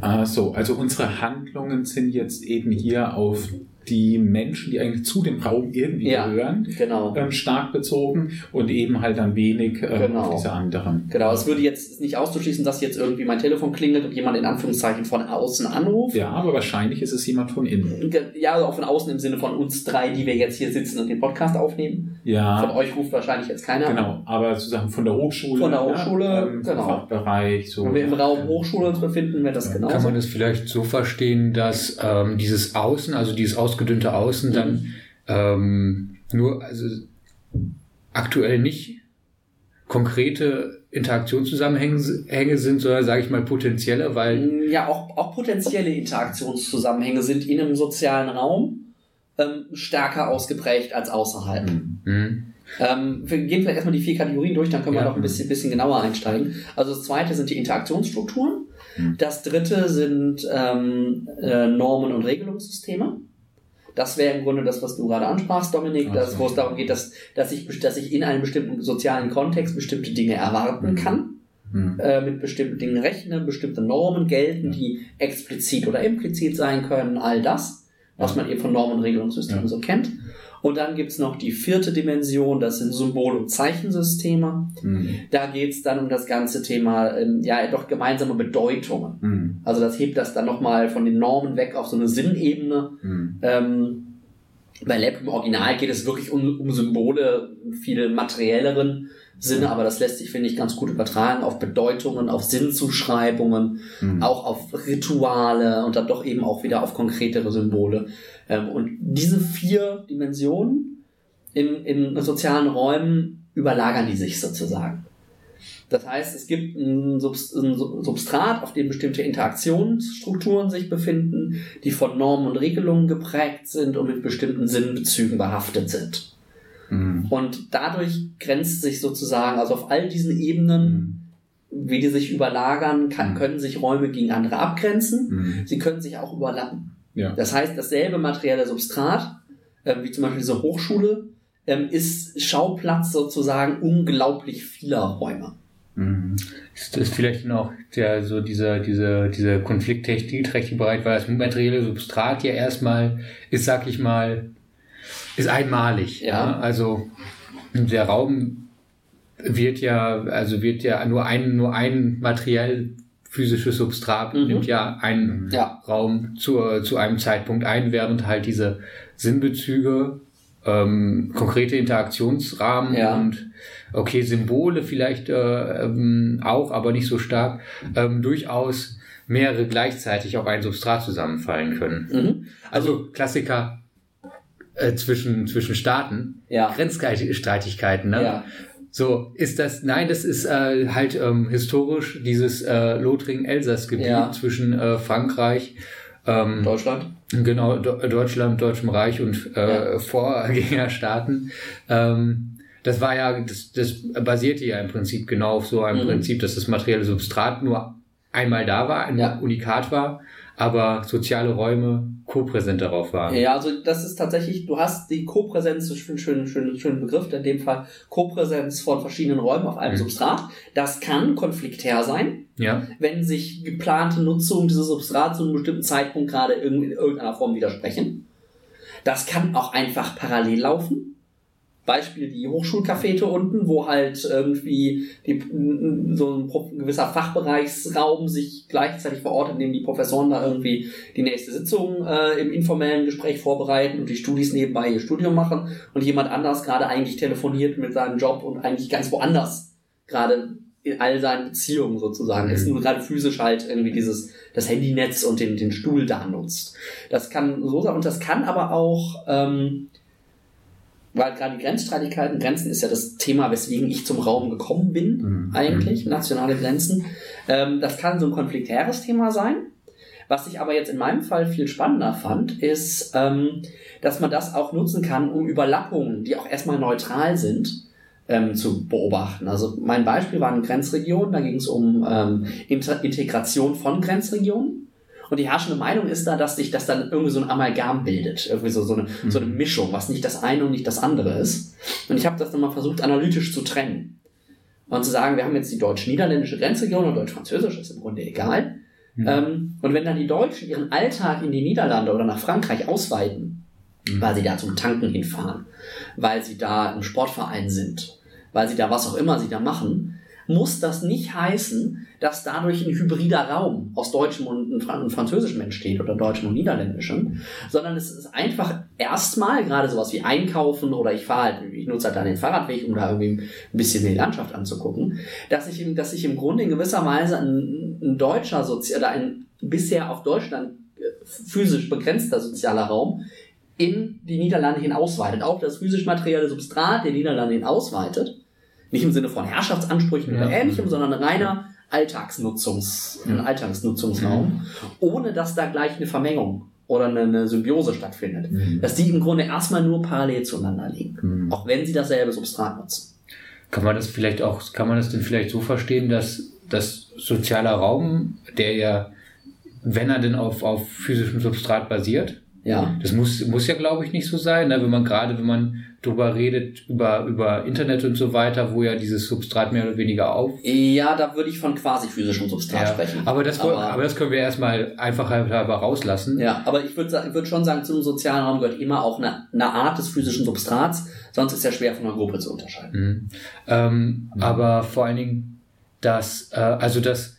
Ah, so, also unsere Handlungen sind jetzt eben hier auf die Menschen, die eigentlich zu dem Raum irgendwie Ja. gehören, Genau. ähm, stark bezogen und eben halt ein wenig ähm, Genau. auf diese anderen. Genau, es würde jetzt nicht auszuschließen, dass jetzt irgendwie mein Telefon klingelt und jemand in Anführungszeichen von außen anruft. Ja, aber wahrscheinlich ist es jemand von innen. Ja, also auch von außen im Sinne von uns drei, die wir jetzt hier sitzen und den Podcast aufnehmen. Von Ja, euch ruft wahrscheinlich jetzt keiner an. genau. Aber sozusagen von der Hochschule. Von der Hochschule, ja, ähm, genau. Fachbereich. So. Wenn wir im Raum Hochschule uns befinden, wäre das Ja, genauso. Kann man das vielleicht so verstehen, dass ähm, dieses Außen, also dieses ausgedünnte Außen, dann ähm, nur, also aktuell nicht konkrete Interaktionszusammenhänge Hänge sind, sondern sage ich mal potenzielle, weil ja, auch, auch potenzielle Interaktionszusammenhänge sind in einem sozialen Raum ähm, stärker ausgeprägt als außerhalb. hm, Ähm, wir gehen vielleicht erstmal die vier Kategorien durch, dann können wir Ja. noch ein bisschen, bisschen genauer einsteigen. Also das zweite sind die Interaktionsstrukturen. Mhm. Das dritte sind ähm, äh, Normen- und Regelungssysteme. Das wäre im Grunde das, was du gerade ansprachst, Dominik, Ach das, so. wo es darum geht, dass, dass, ich, dass ich in einem bestimmten sozialen Kontext bestimmte Dinge erwarten Mhm. kann, Hm. äh, mit bestimmten Dingen rechne, bestimmte Normen gelten, Ja. die explizit oder implizit sein können, all das, was man eben von Normen- und Regelungssystemen Ja. so kennt. Und dann gibt's noch die vierte Dimension, das sind Symbol- und Zeichensysteme. Mhm. Da geht's dann um das ganze Thema, ähm, ja, doch gemeinsame Bedeutungen. Mhm. Also das hebt das dann nochmal von den Normen weg auf so eine Sinnebene. Mhm. Ähm, bei Lab im Original geht es wirklich um, um Symbole, viel materielleren Sinne, aber das lässt sich, finde ich, ganz gut übertragen auf Bedeutungen, auf Sinnzuschreibungen, Mhm. auch auf Rituale und dann doch eben auch wieder auf konkretere Symbole. Ähm, und diese vier Dimensionen in, in sozialen Räumen überlagern die sich sozusagen. Das heißt, es gibt ein Subst- ein Sub- Substrat, auf dem bestimmte Interaktionsstrukturen sich befinden, die von Normen und Regelungen geprägt sind und mit bestimmten Sinnbezügen behaftet sind. Mhm. Und dadurch grenzt sich sozusagen, also auf all diesen Ebenen, wie die sich überlagern, kann, Mhm. können sich Räume gegen andere abgrenzen. Mhm. Sie können sich auch überlappen. Ja. Das heißt, dasselbe materielle Substrat, ähm, wie zum Beispiel diese Hochschule, ähm, ist Schauplatz sozusagen unglaublich vieler Räume. Mhm. Ist das vielleicht noch der, so dieser, dieser, dieser konfliktträchtige Bereich, weil das materielle Substrat ja erstmal ist, sag ich mal, ist einmalig. Ja. Also der Raum wird ja, also wird ja nur ein, nur ein materiell physisches Substrat Mhm. nimmt ja einen Ja. Raum zu, zu einem Zeitpunkt ein, während halt diese Sinnbezüge, ähm, konkrete Interaktionsrahmen Ja. und okay, Symbole vielleicht äh, ähm, auch, aber nicht so stark, ähm, durchaus mehrere gleichzeitig auf ein Substrat zusammenfallen können. Mhm. Also Klassiker äh, zwischen, zwischen Staaten, Ja. Grenzstreitigkeiten, ne? Ja. So, ist das, nein, das ist äh, halt ähm, historisch dieses äh, Lothringen-Elsass-Gebiet Ja. zwischen äh, Frankreich, ähm, Deutschland. genau, Do Deutschland, Deutschem Reich und äh, Ja. Vorgängerstaaten. Ähm, das war ja, das, das basierte ja im Prinzip genau auf so einem Mhm. Prinzip, dass das materielle Substrat nur einmal da war, ein Ja. Unikat war, aber soziale Räume kopräsent darauf waren. Ja, also das ist tatsächlich, du hast die Kopräsenz, das ist ein schönen, schönen, schönen Begriff, in dem Fall Kopräsenz von verschiedenen Räumen auf einem Mhm. Substrat. Das kann konfliktär sein, Ja. wenn sich geplante Nutzung dieses Substrats zu einem bestimmten Zeitpunkt gerade in irgendeiner Form widersprechen. Das kann auch einfach parallel laufen. Beispiel die Hochschulcafete unten, wo halt irgendwie die, so ein gewisser Fachbereichsraum sich gleichzeitig verortet, in dem die Professoren da irgendwie die nächste Sitzung äh, im informellen Gespräch vorbereiten und die Studis nebenbei ihr Studium machen und jemand anders gerade eigentlich telefoniert mit seinem Job und eigentlich ganz woanders gerade in all seinen Beziehungen sozusagen Mhm. ist, nur gerade physisch halt irgendwie dieses, das Handynetz und den, den Stuhl da nutzt. Das kann so sein und das kann aber auch, ähm, weil gerade die Grenzstreitigkeiten, Grenzen ist ja das Thema, weswegen ich zum Raum gekommen bin, Mhm. eigentlich, nationale Grenzen. Ähm, das kann so ein konfliktäres Thema sein. Was ich aber jetzt in meinem Fall viel spannender fand, ist, ähm, dass man das auch nutzen kann, um Überlappungen, die auch erstmal neutral sind, ähm, zu beobachten. Also mein Beispiel waren Grenzregionen, da ging es um ähm, Integration von Grenzregionen. Und die herrschende Meinung ist da, dass sich das dann irgendwie so ein Amalgam bildet. Irgendwie so, so, eine, so eine Mischung, was nicht das eine und nicht das andere ist. Und ich habe das dann mal versucht, analytisch zu trennen. Und zu sagen, wir haben jetzt die deutsch-niederländische Grenzregion und deutsch-französisch, ist im Grunde egal. Mhm. Ähm, und wenn dann die Deutschen ihren Alltag in die Niederlande oder nach Frankreich ausweiten, Mhm. weil sie da zum Tanken hinfahren, weil sie da im Sportverein sind, weil sie da was auch immer sie da machen, muss das nicht heißen, dass dadurch ein hybrider Raum aus deutschem und Fran- und französischem entsteht oder deutschem und niederländischem, sondern es ist einfach erstmal gerade sowas wie einkaufen oder ich fahre halt, ich nutze halt dann den Fahrradweg, um da irgendwie ein bisschen die Landschaft anzugucken, dass ich, im- dass ich im Grunde in gewisser Weise ein, ein deutscher Sozi oder ein bisher auf Deutschland äh, physisch begrenzter sozialer Raum in die Niederlande hinausweitet, auch das physisch-materielle Substrat der Niederlande hinausweitet. Nicht im Sinne von Herrschaftsansprüchen Ja. oder ähnlichem, sondern ein reiner Alltagsnutzungs, ein Alltagsnutzungsraum, ohne dass da gleich eine Vermengung oder eine, eine Symbiose stattfindet. Mhm. Dass die im Grunde erstmal nur parallel zueinander liegen, Mhm. auch wenn sie dasselbe Substrat nutzen. Kann man das vielleicht auch, kann man das denn vielleicht so verstehen, dass das sozialer Raum, der ja, wenn er denn auf, auf physischem Substrat basiert, Ja. Das muss, muss ja, glaube ich, nicht so sein, ne? wenn man gerade, wenn man drüber redet, über, über Internet und so weiter, wo ja dieses Substrat mehr oder weniger auf. Ja, da würde ich von quasi physischem Substrat Ja, sprechen. aber, das, aber, aber das können wir erstmal einfach halber rauslassen. ja, aber ich würde ich würd schon sagen, zum sozialen Raum gehört immer auch eine, eine Art des physischen Substrats, sonst ist er schwer von einer Gruppe zu unterscheiden. Mhm. Ähm, Aber vor allen Dingen, dass, äh, also dass,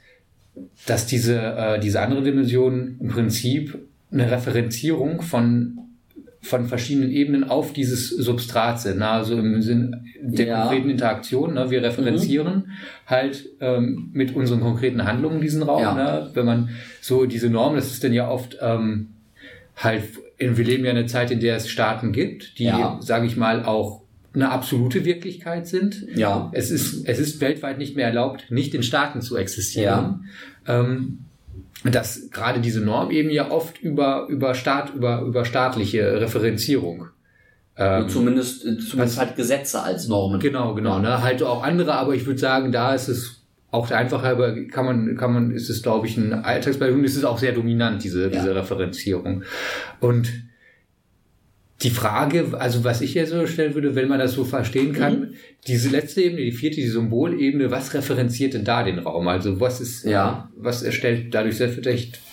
dass diese, äh, diese andere Dimension im Prinzip eine Referenzierung von von verschiedenen Ebenen auf dieses Substrat sind. Ne? Also im Sinn der Ja. konkreten Interaktion. Ne? Wir referenzieren halt ähm, mit unseren konkreten Handlungen diesen Raum. Ja. Ne? Wenn man so diese Norm, das ist dann ja oft ähm, halt, wir leben ja in einer Zeit, in der es Staaten gibt, die, Ja. sage ich mal, auch eine absolute Wirklichkeit sind. Ja. Es ist, es ist weltweit nicht mehr erlaubt, nicht in Staaten zu existieren. Ähm, dass gerade diese Norm eben ja oft über, über Staat, über, über staatliche Referenzierung. Ähm, zumindest, zumindest halt Gesetze als Normen. Genau, genau. Ne? Halt auch andere, aber ich würde sagen, da ist es auch der Einfache halber, kann man, kann man, ist es, glaube ich, ein Alltagsbeispiel und es ist auch sehr dominant, diese, Ja. diese Referenzierung. Und die Frage, also was ich hier so stellen würde, wenn man das so verstehen kann, Mhm. diese letzte Ebene, die vierte, die Symbolebene, was referenziert denn da den Raum? Also was ist, Ja. was erstellt dadurch selbst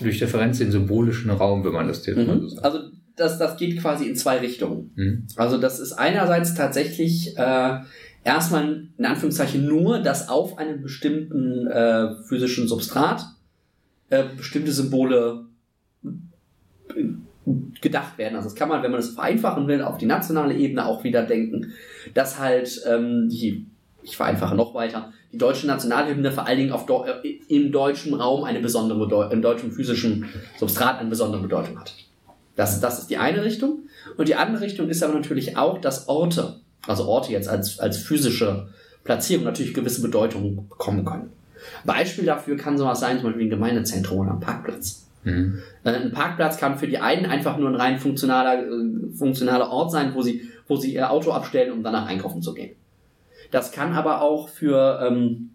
durch Referenz den symbolischen Raum, wenn man das jetzt mal so Mhm. sagt? Also das, das geht quasi in zwei Richtungen. Mhm. Also das ist einerseits tatsächlich äh, erstmal in Anführungszeichen nur, dass auf einem bestimmten äh, physischen Substrat äh, bestimmte Symbole äh, gedacht werden. Also das kann man, wenn man es vereinfachen will, auf die nationale Ebene auch wieder denken, dass halt ähm, die, ich vereinfache noch weiter, die deutsche Nationalhymne vor allen Dingen auf äh, im deutschen Raum eine besondere Bedeutung, im deutschen physischen Substrat eine besondere Bedeutung hat. Das, das ist die eine Richtung. Und die andere Richtung ist aber natürlich auch, dass Orte, also Orte jetzt als, als physische Platzierung natürlich gewisse Bedeutungen bekommen können. Beispiel dafür kann sowas sein, zum Beispiel ein Gemeindezentrum oder ein Parkplatz. Mhm. Äh, Ein Parkplatz kann für die einen einfach nur ein rein funktionaler, äh, funktionaler Ort sein, wo sie, wo sie ihr Auto abstellen, um danach einkaufen zu gehen. Das kann aber auch für, ähm,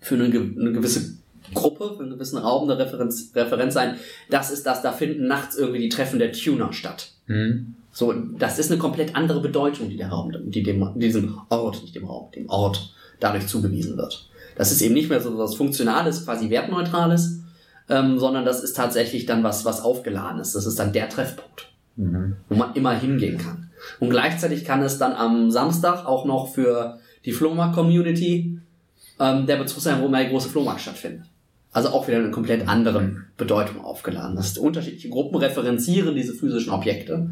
für eine, eine gewisse Gruppe, für einen gewissen Raum eine Referenz, Referenz sein. Das ist das, da finden nachts irgendwie die Treffen der Tuner statt. Mhm. So, das ist eine komplett andere Bedeutung, die der Raum, die dem, diesem Ort, nicht dem Raum, dem Ort dadurch zugewiesen wird. Das ist eben nicht mehr so was Funktionales, quasi Wertneutrales, ähm, sondern das ist tatsächlich dann was, was Aufgeladenes. Das ist dann der Treffpunkt, Mhm. wo man immer hingehen kann. Und gleichzeitig kann es dann am Samstag auch noch für die Flohmarkt-Community ähm, der Bezug sein, wo mal der große Flohmarkt stattfindet. Also auch wieder eine komplett andere Bedeutung aufgeladen. Das ist unterschiedliche Gruppen referenzieren diese physischen Objekte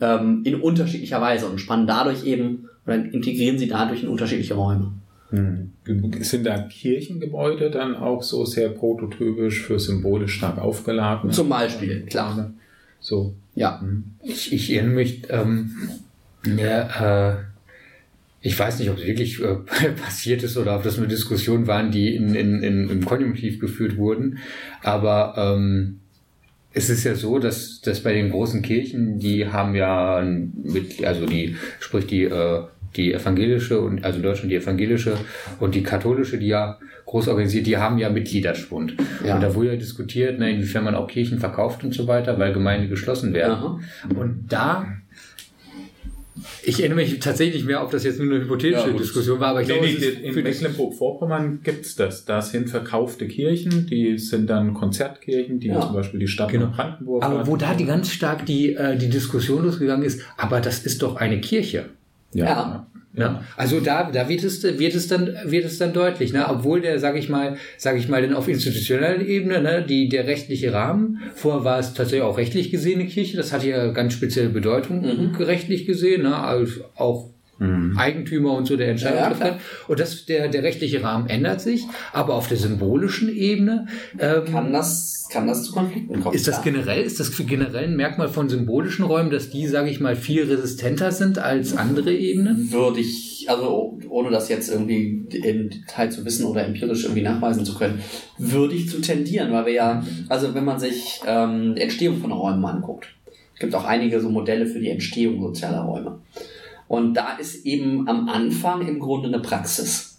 ähm, in unterschiedlicher Weise und spannen dadurch eben oder integrieren sie dadurch in unterschiedliche Räume. Mhm. Sind da Kirchengebäude dann auch so sehr prototypisch für symbolisch stark aufgeladen? Zum Beispiel, klar. So. Ja. Mhm. Ich, ich erinnere mich, ähm, ja, äh, ich weiß nicht, ob es wirklich äh, passiert ist oder ob das nur Diskussionen waren, die in, in, in, im Konjunktiv geführt wurden. Aber ähm, es ist ja so, dass, dass bei den großen Kirchen, die haben ja mit, also die, sprich die, äh, die evangelische und also in Deutschland die evangelische und die katholische, die ja groß organisiert, die haben ja Mitgliederschwund. Ja. Und da wurde ja diskutiert, ne, inwiefern man auch Kirchen verkauft und so weiter, weil Gemeinde geschlossen werden. Aha. Und da, ich erinnere mich tatsächlich nicht mehr, ob das jetzt nur eine hypothetische Ja. Diskussion war, aber ich Nee, glaube, nee, es in Mecklenburg-Vorpommern gibt's das. Da sind verkaufte Kirchen, die sind dann Konzertkirchen, die Ja. zum Beispiel die Stadt Genau. Brandenburg aber wo da die ganz stark die, äh, die Diskussion losgegangen ist, aber das ist doch eine Kirche. Ja. Ja. Ja. Also da, da wird es, wird es dann, wird es dann deutlich, ne? Obwohl der, sage ich mal, sage ich mal, denn auf institutioneller Ebene, ne, die, der rechtliche Rahmen, vorher war es tatsächlich auch rechtlich gesehen eine Kirche, das hatte ja ganz spezielle Bedeutung, Mhm. rechtlich gesehen, ne, als auch Eigentümer und so der Entscheidung Ja, treffen kann. Und das, der, der rechtliche Rahmen ändert sich, aber auf der symbolischen Ebene ähm, Kann das, kann das zu Konflikten kommen? ist das generell, ist das für generell ein Merkmal von symbolischen Räumen, dass die, sage ich mal, viel resistenter sind als andere Ebenen? würde ich, also ohne das jetzt irgendwie im Detail zu wissen oder empirisch irgendwie nachweisen zu können, würde ich zu tendieren, weil wir ja, also wenn man sich ähm, die Entstehung von Räumen anguckt, es gibt auch einige so Modelle für die Entstehung sozialer Räume. Und da ist eben am Anfang im Grunde eine Praxis.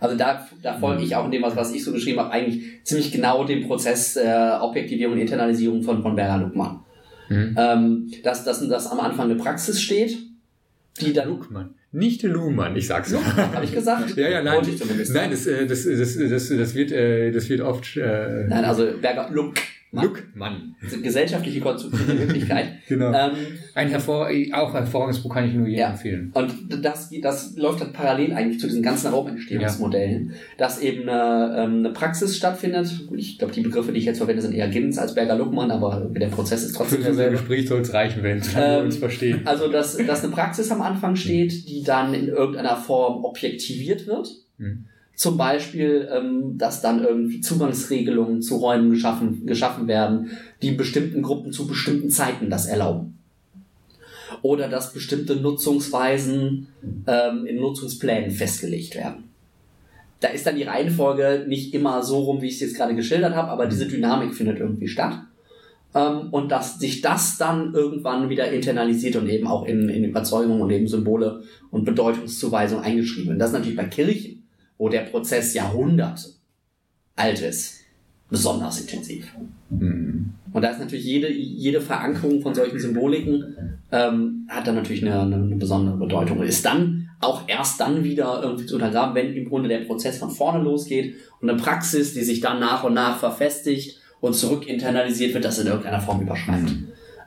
Also da, da folge ich auch in dem, was, was ich so geschrieben habe, eigentlich ziemlich genau dem Prozess äh, Objektivierung und Internalisierung von, von Berger Luckmann. Mhm. Ähm, dass, dass, dass am Anfang eine Praxis steht, die dann. Luckmann. Nicht Luhmann, ich sag's. Habe ich gesagt? Ja, ja, nein. Wollte ich zumindest Nein, das, äh, das, das, das, das, wird, äh, das wird oft äh, Nein, also Berger Look. Luckmann. Gesellschaftliche Konstruktion der Wirklichkeit. Genau. Ähm, Ein hervor, auch ein hervorragendes Buch kann ich nur jedem Ja. empfehlen. und das, das läuft dann parallel eigentlich zu diesen ganzen Raumentstehungsmodellen, dass eben eine, ähm, eine Praxis stattfindet. Ich glaube, die Begriffe, die ich jetzt verwende, sind eher Gibbons als Berger Luckmann, aber der Prozess ist Für trotzdem unser derselbe. Gespräch soll es reichen, wenn wir Ähm, uns verstehen. Also, dass, dass eine Praxis am Anfang steht, die dann in irgendeiner Form objektiviert wird. Mhm. Zum Beispiel, ähm, dass dann irgendwie Zugangsregelungen zu Räumen geschaffen, geschaffen werden, die bestimmten Gruppen zu bestimmten Zeiten das erlauben. Oder dass bestimmte Nutzungsweisen ähm, in Nutzungsplänen festgelegt werden. Da ist dann die Reihenfolge nicht immer so rum, wie ich es jetzt gerade geschildert habe, aber diese Dynamik findet irgendwie statt. Ähm, und dass sich das dann irgendwann wieder internalisiert und eben auch in, in Überzeugungen und eben Symbole und Bedeutungszuweisungen eingeschrieben wird. Das ist natürlich bei Kirchen, wo der Prozess Jahrhunderte alt ist, besonders intensiv. Mhm. Und da ist natürlich jede, jede Verankerung von solchen Symboliken ähm, hat dann natürlich eine, eine, besondere Bedeutung und ist dann auch erst dann wieder irgendwie zu untergraben, wenn im Grunde der Prozess von vorne losgeht und eine Praxis, die sich dann nach und nach verfestigt und zurück internalisiert wird, das in irgendeiner Form überschreibt.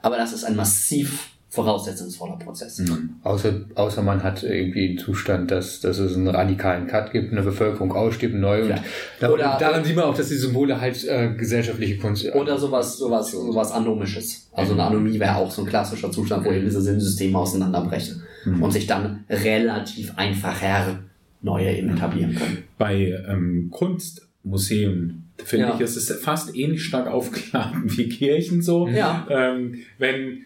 Aber das ist ein massiv voraussetzungsvoller Prozess. Mhm. Außer, außer man hat irgendwie einen Zustand, dass, dass es einen radikalen Cut gibt, eine Bevölkerung ausstirbt, neu. Und Ja. da, Oder- daran sieht man auch, dass die Symbole halt äh, gesellschaftliche Kunst Oder sowas, sowas, sowas Anomisches. Also eine Anomie wäre auch so ein klassischer Zustand, wo eben diese Sinnsysteme auseinanderbrechen und sich dann relativ einfacher neue eben etablieren können. Bei ähm, Kunstmuseen finde Ja. ich, ist es fast ähnlich stark aufgeladen wie Kirchen so. Ja. Ähm, wenn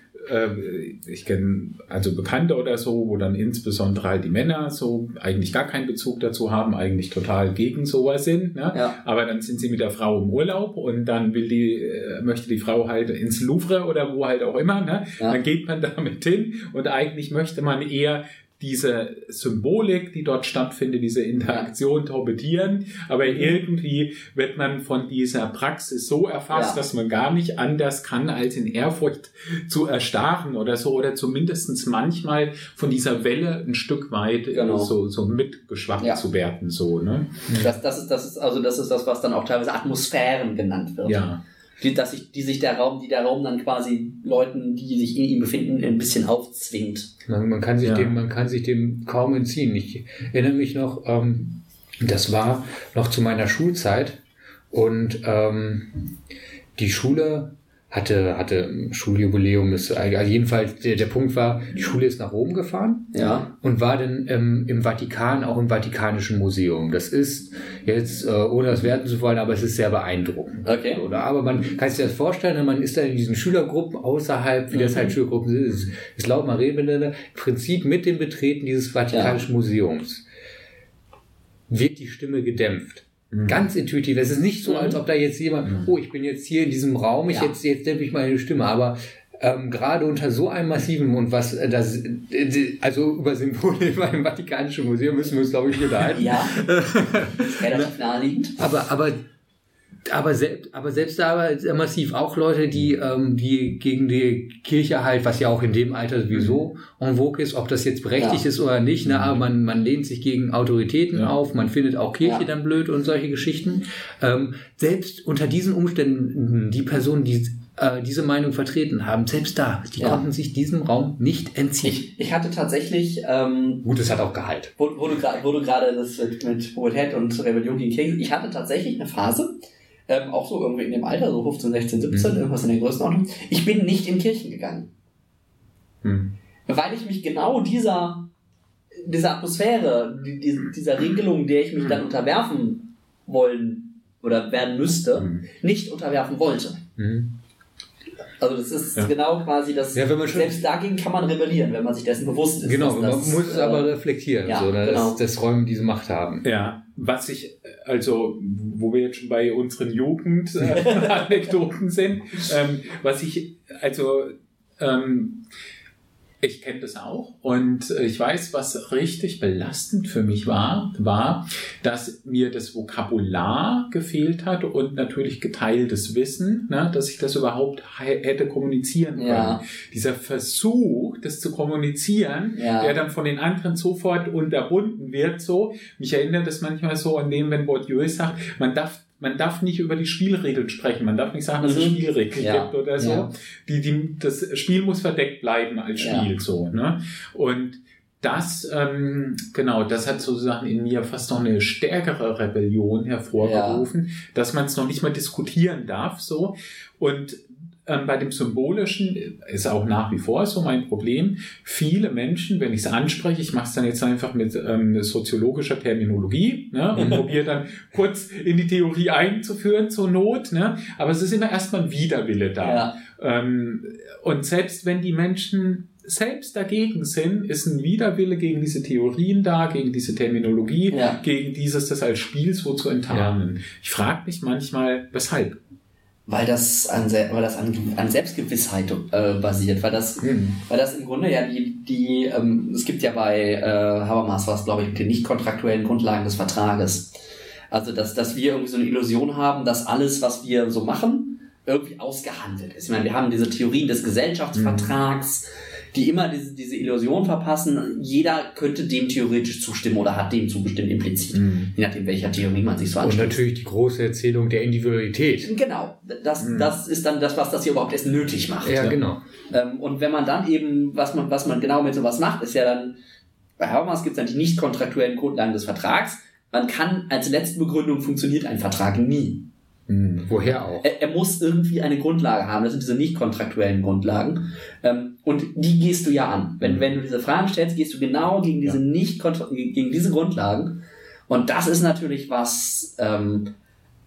ich kenne also Bekannte oder so, wo dann insbesondere halt die Männer so eigentlich gar keinen Bezug dazu haben, eigentlich total gegen sowas sind. Ne? Ja. Aber dann sind sie mit der Frau im Urlaub und dann will die, äh, möchte die Frau halt ins Louvre oder wo halt auch immer. Ne? Ja. Dann geht man damit hin und eigentlich möchte man eher diese Symbolik, die dort stattfindet, diese Interaktion torpedieren, aber irgendwie wird man von dieser Praxis so erfasst, Ja. dass man gar nicht anders kann, als in Ehrfurcht zu erstarren oder so, oder zumindestens manchmal von dieser Welle ein Stück weit äh, Genau. so, so mitgeschwappt Ja. zu werden, so, ne? Das, das, ist, das, ist, also das ist das, was dann auch teilweise Atmosphären genannt wird. Ja. Die, dass sich, die sich der Raum, die der Raum dann quasi Leuten, die sich in ihm befinden, ein bisschen aufzwingt. Man, man, kann sich Ja. dem, man kann sich dem kaum entziehen. Ich erinnere mich noch, ähm, das war noch zu meiner Schulzeit und ähm, die Schule hatte, hatte Schuljubiläum. Das, also jedenfalls der, der Punkt war, die Schule ist nach Rom gefahren Ja. und war dann ähm, im Vatikan, auch im Vatikanischen Museum. Das ist jetzt, äh, ohne das werten zu wollen, aber es ist sehr beeindruckend. Okay. Oder, aber man kann sich das vorstellen, man ist da in diesen Schülergruppen außerhalb, wie das Mhm. halt Schülergruppen sind, ist, ist laut miteinander, im Prinzip mit dem Betreten dieses Vatikanischen Museums wird die Stimme gedämpft. Ganz intuitiv. Es ist nicht so, als ob da jetzt jemand, oh, ich bin jetzt hier in diesem Raum, ich Ja. jetzt, jetzt dämpfe ich meine Stimme, aber ähm, gerade unter so einem massiven und was äh, das äh, also über Symbole im Vatikanischen Museum müssen wir uns glaube ich unterhalten. Ja. Ist relativ naheliegend. Aber, aber, aber, selbst, aber selbst da sehr massiv auch Leute, die, ähm, die gegen die Kirche halt, was ja auch in dem Alter sowieso en vogue ist, ob das jetzt berechtigt Ja. ist oder nicht, ne, aber man, man lehnt sich gegen Autoritäten Ja. auf, man findet auch Kirche Ja. dann blöd und solche Geschichten. Ähm, selbst unter diesen Umständen, die Personen, die äh, diese Meinung vertreten haben, selbst da, die konnten sich diesem Raum nicht entziehen. Ich, ich hatte tatsächlich, ähm, Gut, es hat auch Gehalt. wo, wo, du, gerade das mit, mit Pubertät und Rebellion gegen Kirche, ich hatte tatsächlich eine Phase, ähm, auch so irgendwie in dem Alter, so 15, 16, 17, Mhm. irgendwas in der Größenordnung. Ich bin nicht in Kirchen gegangen. Hm. weil ich mich genau dieser, dieser Atmosphäre, die, die, dieser Regelung, der ich mich dann unterwerfen wollen oder werden müsste, Mhm. nicht unterwerfen wollte. Mhm. Also das ist Ja. genau quasi das, Ja, wenn man schon- selbst dagegen kann man rebellieren, wenn man sich dessen bewusst ist. Genau, man das, muss es äh, aber reflektieren, ja, so, ne, genau. dass, dass Räume diese Macht haben. Ja, was ich, also, wo wir jetzt schon bei unseren Jugendanekdoten sind, ähm, was ich, also, ähm, Ich kenne das auch und äh, ich weiß, was richtig belastend für mich war, war, dass mir das Vokabular gefehlt hat und natürlich geteiltes Wissen, ne, dass ich das überhaupt hätte kommunizieren können. Ja. Dieser Versuch, das zu kommunizieren, ja. der dann von den anderen sofort unterbunden wird, so. Mich erinnert das manchmal so an dem, wenn Bourdieu sagt, man darf man darf nicht über die Spielregeln sprechen. Man darf nicht sagen, dass es mhm. Spielregeln ja. gibt oder so. Ja. Die, die, das Spiel muss verdeckt bleiben als Spiel ja. so. Ne? Und das, ähm, genau, das hat sozusagen in mir fast noch eine stärkere Rebellion hervorgerufen, dass man es noch nicht mal diskutieren darf so. Und ähm, bei dem Symbolischen ist auch nach wie vor so mein Problem. Viele Menschen, wenn ich es anspreche, ich mache es dann jetzt einfach mit ähm, soziologischer Terminologie ne, und probiere dann kurz in die Theorie einzuführen zur Not. Ne, aber es ist immer erstmal ein Widerwille da. Ja. Ähm, und selbst wenn die Menschen selbst dagegen sind, ist ein Widerwille gegen diese Theorien da, gegen diese Terminologie, ja. gegen dieses, das als Spiel so zu enttarnen. Ja. Ich frage mich manchmal, weshalb? Weil das an, weil das an, an Selbstgewissheit äh, basiert, weil das, mhm. weil das im Grunde ja die, die ähm, es gibt ja bei äh, Habermas was, glaube ich, mit den nicht kontraktuellen Grundlagen des Vertrages. Also, dass, dass wir irgendwie so eine Illusion haben, dass alles, was wir so machen, irgendwie ausgehandelt ist. Ich meine, wir haben diese Theorien des Gesellschaftsvertrags, mhm die immer diese, diese Illusion verpassen, jeder könnte dem theoretisch zustimmen oder hat dem zugestimmt implizit, mhm. je nachdem welcher Theorie man sich so anschaut. Und natürlich die große Erzählung der Individualität. Genau, das, mhm. das ist dann das, was das hier überhaupt erst nötig macht. Ja, genau. Ähm, und wenn man dann eben, was man, was man genau mit sowas macht, ist ja dann, bei Habermas gibt es dann die nicht kontraktuellen Grundlagen des Vertrags. Man kann als letzte Begründung funktioniert ein Vertrag nie. Hm, woher auch? Er, er, muss irgendwie eine Grundlage haben. Das sind diese nicht kontraktuellen Grundlagen. Ähm, und die gehst du ja an. Wenn, wenn du diese Fragen stellst, gehst du genau gegen diese ja. nicht gegen diese Grundlagen. Und das ist natürlich was, ähm,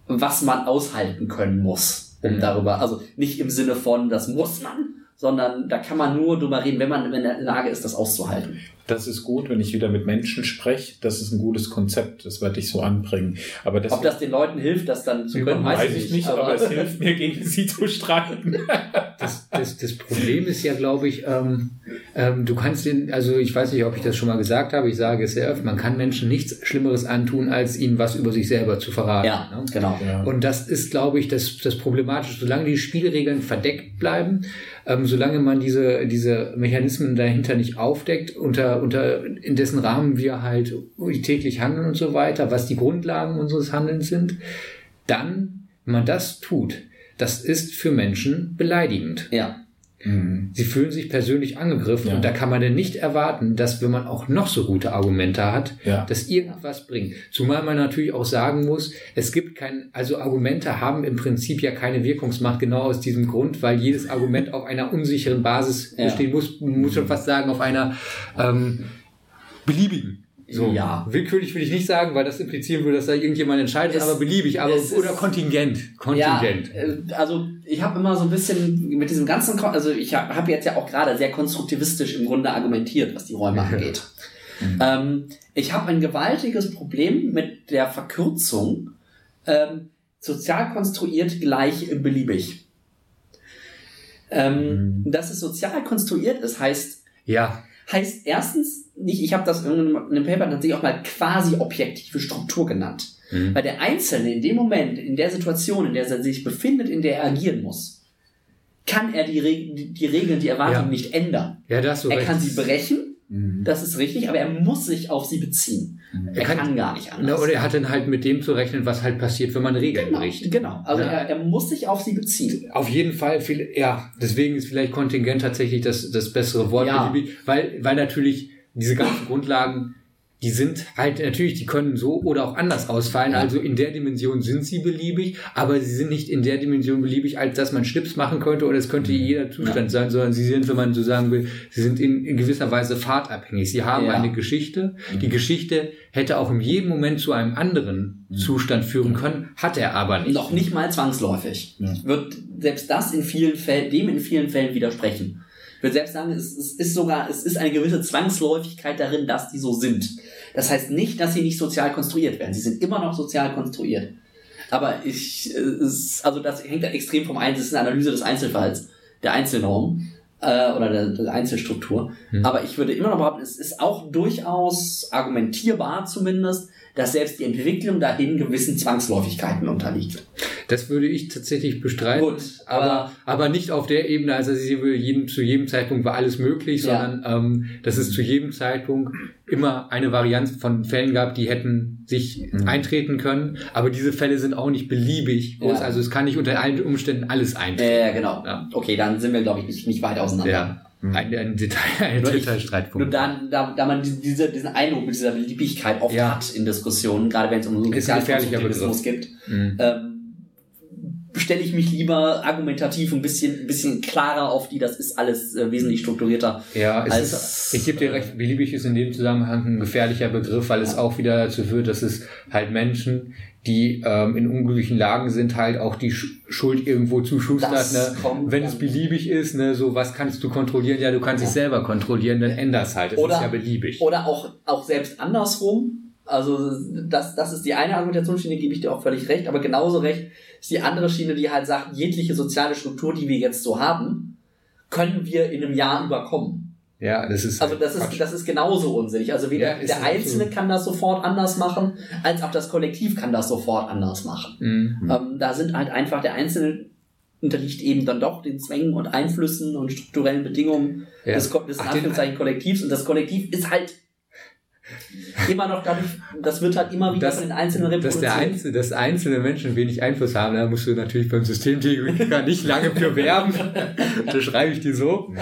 was man aushalten können muss, um mhm. darüber, also nicht im Sinne von, das muss man, sondern da kann man nur drüber reden, wenn man in der Lage ist, das auszuhalten das ist gut, wenn ich wieder mit Menschen spreche. Das ist ein gutes Konzept. Das werde ich so anbringen. Aber das Ob das den Leuten hilft, das dann zu können, weiß, weiß ich nicht, aber, aber, es hilft mir, gegen sie zu streiten. Das, das, das Problem ist ja, glaube ich, ähm, ähm, du kannst den, also ich weiß nicht, ob ich das schon mal gesagt habe, ich sage es sehr oft, man kann Menschen nichts Schlimmeres antun, als ihnen was über sich selber zu verraten. Ja, ne? genau. Ja. Und das ist, glaube ich, das, das Problematische. Solange die Spielregeln verdeckt bleiben, ähm, solange man diese, diese Mechanismen dahinter nicht aufdeckt, unter, unter in dessen Rahmen wir halt täglich handeln und so weiter, was die Grundlagen unseres Handelns sind, dann, wenn man das tut, das ist für Menschen beleidigend. Ja. Mhm. Sie fühlen sich persönlich angegriffen ja. und da kann man denn nicht erwarten, dass wenn man auch noch so gute Argumente hat, ja. dass irgendwas bringt. Zumal man natürlich auch sagen muss, es gibt kein, also Argumente haben im Prinzip ja keine Wirkungsmacht genau aus diesem Grund, weil jedes Argument auf einer unsicheren Basis ja. bestehen muss, man muss schon fast sagen, auf einer ähm, beliebigen. So, ja. Willkürlich will ich nicht sagen, weil das implizieren würde, dass da irgendjemand entscheidet, es, aber beliebig, aber oder Kontingent. Kontingent. Ja, äh, also ich habe immer so ein bisschen mit diesem ganzen, also ich habe jetzt ja auch gerade sehr konstruktivistisch im Grunde argumentiert, was die Räume angeht. Mhm. Ähm, ich habe ein gewaltiges Problem mit der Verkürzung ähm, sozial konstruiert gleich beliebig. Ähm, mhm. Dass es sozial konstruiert ist, heißt ja heißt erstens nicht, ich habe das in einem Paper tatsächlich auch mal quasi objektive Struktur genannt. Mhm. Weil der Einzelne in dem Moment, in der Situation, in der er sich befindet, in der er agieren muss, kann er die, Reg die Regeln, die Erwartungen ja. nicht ändern. Ja, das er recht. kann sie brechen Mhm. Das ist richtig, aber er muss sich auf sie beziehen. Mhm. Er, kann, kann, gar nicht anders. oder er hat dann halt mit dem zu rechnen, was halt passiert, wenn man Regeln genau, bricht. Genau, also ja. er, er muss sich auf sie beziehen. Auf jeden Fall, viel, ja, deswegen ist vielleicht Kontingent tatsächlich das, das bessere Wort, ja. weil, weil natürlich diese ganzen Grundlagen die sind halt natürlich, die können so oder auch anders ausfallen. Ja. Also in der Dimension sind sie beliebig, aber sie sind nicht in der Dimension beliebig, als dass man Schnips machen könnte oder es könnte mhm. jeder Zustand ja. sein, sondern sie sind, wenn man so sagen will, sie sind in, in gewisser Weise fahrtabhängig. Sie haben ja. eine Geschichte. Mhm. Die Geschichte hätte auch in jedem Moment zu einem anderen mhm. Zustand führen können, hat er aber nicht. Noch nicht mal zwangsläufig. Wird selbst das in vielen Fällen, dem in vielen Fällen widersprechen würde selbst sagen, es, es ist sogar, es ist eine gewisse Zwangsläufigkeit darin, dass die so sind. Das heißt nicht, dass sie nicht sozial konstruiert werden. Sie sind immer noch sozial konstruiert. Aber ich, es, also das hängt extrem vom Einzelnen, das ist eine Analyse des Einzelfalls, der Einzelnorm. äh, oder der, der Einzelstruktur. Hm. Aber ich würde immer noch behaupten, es ist auch durchaus argumentierbar zumindest, dass selbst die Entwicklung dahin gewissen Zwangsläufigkeiten unterliegt. Das würde ich tatsächlich bestreiten. Gut, aber, aber- aber nicht auf der Ebene, also sie jedem, zu jedem Zeitpunkt war alles möglich, Ja. sondern ähm, dass es zu jedem Zeitpunkt immer eine Varianz von Fällen gab, die hätten sich eintreten können. Aber diese Fälle sind auch nicht beliebig. groß. Ja. Also es kann nicht unter allen Umständen alles eintreten. Äh, genau. Ja. Okay, dann sind wir, glaube ich, nicht, nicht weit auseinander. Ja. Ein, ein Detail, ein Detailstreitpunkt. Nur dann, da, da man diese, diese, diesen Eindruck mit dieser Beliebigkeit oft Ja. hat in Diskussionen, gerade wenn es um Ist ein gefährlicher Sozialkonstruktivismus geht, Mhm. ähm, stelle ich mich lieber argumentativ ein bisschen, ein bisschen klarer auf die, das ist alles äh, wesentlich strukturierter. Ja, es als- ist, ich gebe dir recht, beliebig ist in dem Zusammenhang ein gefährlicher Begriff, weil es auch wieder dazu führt, dass es halt Menschen, die ähm, in unglücklichen Lagen sind, halt auch die Sch Schuld irgendwo zuschustert. Ne? Wenn es beliebig ist, ne, so was kannst du kontrollieren? Ja, du kannst Ja. es selber kontrollieren, dann änder's halt. Das Oder- ist ja beliebig. Oder auch, auch selbst andersrum. Also das, das ist die eine Argumentationsschiene, gebe ich dir auch völlig recht, aber genauso recht ist die andere Schiene, die halt sagt, jegliche soziale Struktur, die wir jetzt so haben, können wir in einem Jahr überkommen. ja, das ist. Also das ist, das ist genauso unsinnig. Also weder Ja, der absolut. Einzelne kann das sofort anders machen, als auch das Kollektiv kann das sofort anders machen. Mhm. Ähm, da sind halt einfach der Einzelne unterliegt eben dann doch den Zwängen und Einflüssen und strukturellen Bedingungen Ja. des, des Ach, Kollektivs und das Kollektiv ist halt immer noch dadurch, das wird halt immer wieder Das- von den Einzelnen Dass, der reproduziert. Einzel dass einzelne Menschen wenig Einfluss haben, da musst du natürlich beim Systemtheoretiker nicht lange für werben. da schreibe ich dir so.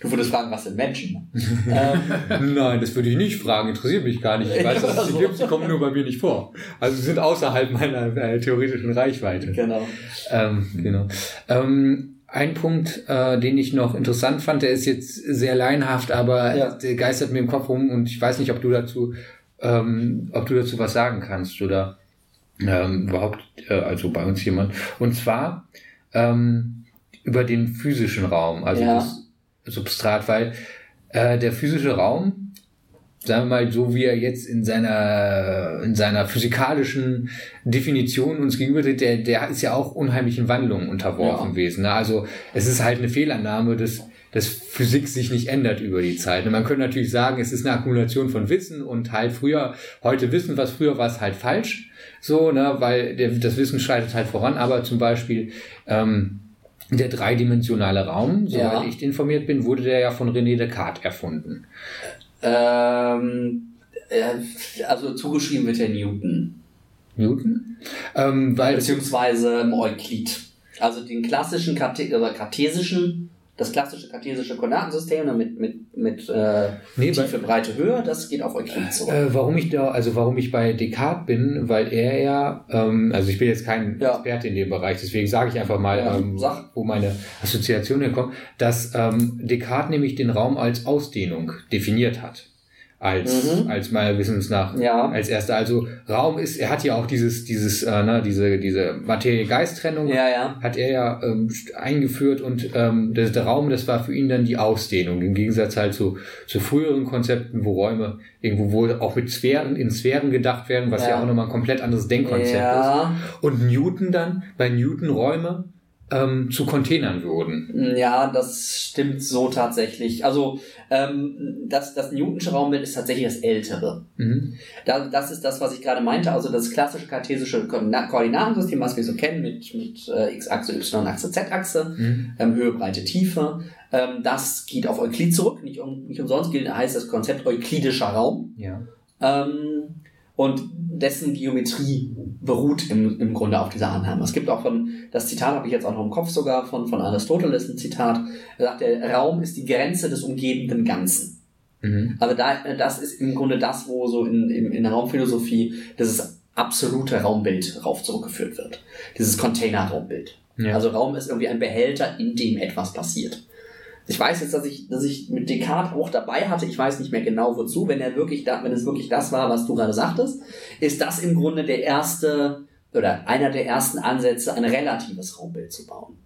Du würdest fragen, was sind Menschen? ähm, Nein, das würde ich nicht fragen, interessiert mich gar nicht. Ich weiß, dass es sie gibt, sie kommen nur bei mir nicht vor. Also sie sind außerhalb meiner äh, theoretischen Reichweite. genau. Ähm, genau. Ähm, ein Punkt, äh, den ich noch interessant fand, der ist jetzt sehr laienhaft, aber Ja. der geistert mir im Kopf rum und ich weiß nicht, ob du dazu, ähm, ob du dazu was sagen kannst oder ähm, überhaupt, äh, also bei uns jemand. Und zwar ähm, über den physischen Raum, also Ja. das Substrat, weil äh, der physische Raum, sagen wir mal, so wie er jetzt in seiner, in seiner physikalischen Definition uns gegenübertritt, der, der ist ja auch unheimlichen Wandlungen unterworfen Ja. gewesen. Ne? Also es ist halt eine Fehlannahme, dass, dass Physik sich nicht ändert über die Zeit. Und man könnte natürlich sagen, es ist eine Akkumulation von Wissen und halt früher, heute Wissen, was früher war es halt falsch. So, ne, weil der, das Wissen schreitet halt voran, aber zum Beispiel ähm, der dreidimensionale Raum, soweit Ja. ich informiert bin, wurde der ja von René Descartes erfunden. Ähm, äh, also zugeschrieben wird der Newton. Newton? Ähm, weil Beziehungsweise Euklid. Also den klassischen Karte oder kartesischen, das klassische kartesische Koordinatensystem ne, mit, mit, mit äh, Nee, bei- Tiefe, Breite, Höhe, das geht auf Euklid zurück. Äh, warum ich da, also warum ich bei Descartes bin, weil er ja, ähm, also ich bin jetzt kein Ja. Experte in dem Bereich, deswegen sage ich einfach mal, Ja, ähm, wo meine Assoziation herkommt, dass ähm, Descartes nämlich den Raum als Ausdehnung definiert hat. Als, Mhm. als meiner Wissens nach, Ja. als erster. Also Raum ist, er hat ja auch dieses, dieses, äh, ne, diese, diese Materie-Geist-Trennung Ja, ja. hat er ja ähm, eingeführt und ähm, das, der Raum, das war für ihn dann die Ausdehnung, im Gegensatz halt zu, zu früheren Konzepten, wo Räume irgendwo wohl auch mit Sphären, in Sphären gedacht werden, was ja, Ja. auch nochmal ein komplett anderes Denkkonzept Ja, ist. Und Newton dann, bei Newton Räume ähm, zu Containern wurden. ja, das stimmt so tatsächlich. Also ähm, das, das Newtonsche Raumbild ist tatsächlich das ältere. Mhm. Da, das ist das, was ich gerade meinte. Also das klassische kartesische Koordina- Koordinatensystem, was wir so kennen, mit, mit äh, X-Achse, Y-Achse, Z-Achse, Mhm. ähm, Höhe, Breite, Tiefe. Ähm, das geht auf Euklid zurück. Nicht, um, nicht umsonst gilt, heißt das Konzept euklidischer Raum. Ja. Ähm, und dessen Geometrie beruht im, im Grunde auf dieser Annahme. Es gibt auch von, das Zitat habe ich jetzt auch noch im Kopf sogar, von, von Aristoteles ein Zitat. Er sagt, der Raum ist die Grenze des umgebenden Ganzen. Mhm. Also da, das ist im Grunde das, wo so in, in, in der Raumphilosophie dieses absolute Raumbild rauf zurückgeführt wird. Dieses Container-Raumbild. Ja. Also Raum ist irgendwie ein Behälter, in dem etwas passiert. Ich weiß jetzt, dass ich, dass ich mit Descartes auch dabei hatte. Ich weiß nicht mehr genau wozu. Wenn er wirklich da, wenn es wirklich das war, was du gerade sagtest, ist das im Grunde der erste oder einer der ersten Ansätze, ein relatives Raumbild zu bauen.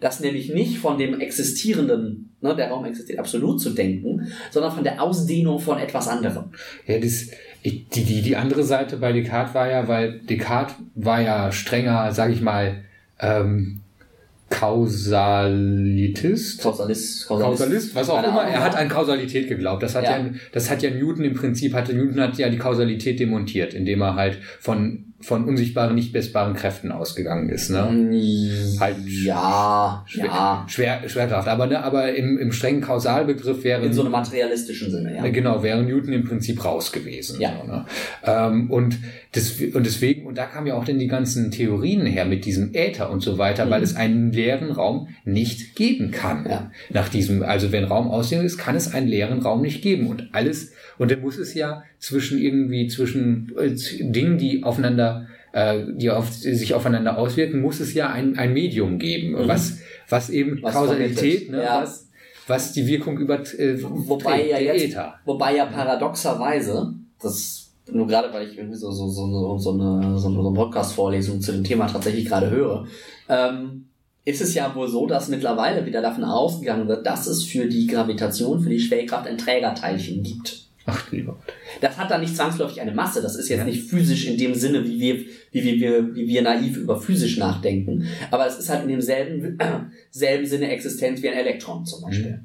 Das nämlich nicht von dem existierenden, ne, der Raum existiert absolut zu denken, sondern von der Ausdehnung von etwas anderem. Ja, das, die, die, die andere Seite bei Descartes war ja, weil Descartes war ja strenger, sag ich mal, ähm, Kausalitist. Kausalist, Kausalist, was auch immer. Ahnung. Er hat an Kausalität geglaubt. Das hat ja. Ja. das hat ja Newton im Prinzip, hatte Newton hat ja die Kausalität demontiert, indem er halt von, von unsichtbaren, nicht messbaren Kräften ausgegangen ist, ne? Halt ja, Schwer, ja. Schwer, Schwerkraft. Aber, ne, aber im, im strengen Kausalbegriff wäre In so einem materialistischen Sinne, ja. Äh, Genau, wäre Newton im Prinzip raus gewesen. Ja. So, ne? ähm, und, des, und deswegen, und da kamen ja auch dann die ganzen Theorien her mit diesem Äther und so weiter, weil es einen leeren Raum nicht geben kann. Mhm. Ja. Nach diesem, also wenn Raum ausdehnung ist, kann es einen leeren Raum nicht geben. Und alles, und dann muss es ja zwischen irgendwie, zwischen äh, Dingen, die aufeinander äh, die auf, sich aufeinander auswirken, muss es ja ein, ein Medium geben, was, was eben Mhm. Was Kausalität, ne, Ja. was, was die Wirkung über äh, Wobei trägt, ja jetzt, Äther. wobei ja paradoxerweise, das nur gerade weil ich irgendwie so, so, so, so eine, so eine Podcast-Vorlesung zu dem Thema tatsächlich gerade höre, ähm, ist es ja wohl so, dass mittlerweile wieder davon ausgegangen wird, dass es für die Gravitation, für die Schwerkraft ein Trägerteilchen gibt. Ach, lieber. Das hat dann nicht zwangsläufig eine Masse. Das ist jetzt Ja. nicht physisch in dem Sinne, wie wir, wie, wir, wir, wie wir naiv über physisch nachdenken. Aber es ist halt in demselben äh, selben Sinne Existenz wie ein Elektron zum Beispiel.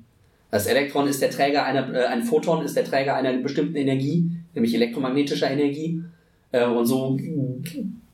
Das Elektron ist der Träger einer, äh, ein Photon ist der Träger einer bestimmten Energie, nämlich elektromagnetischer Energie. Äh, und so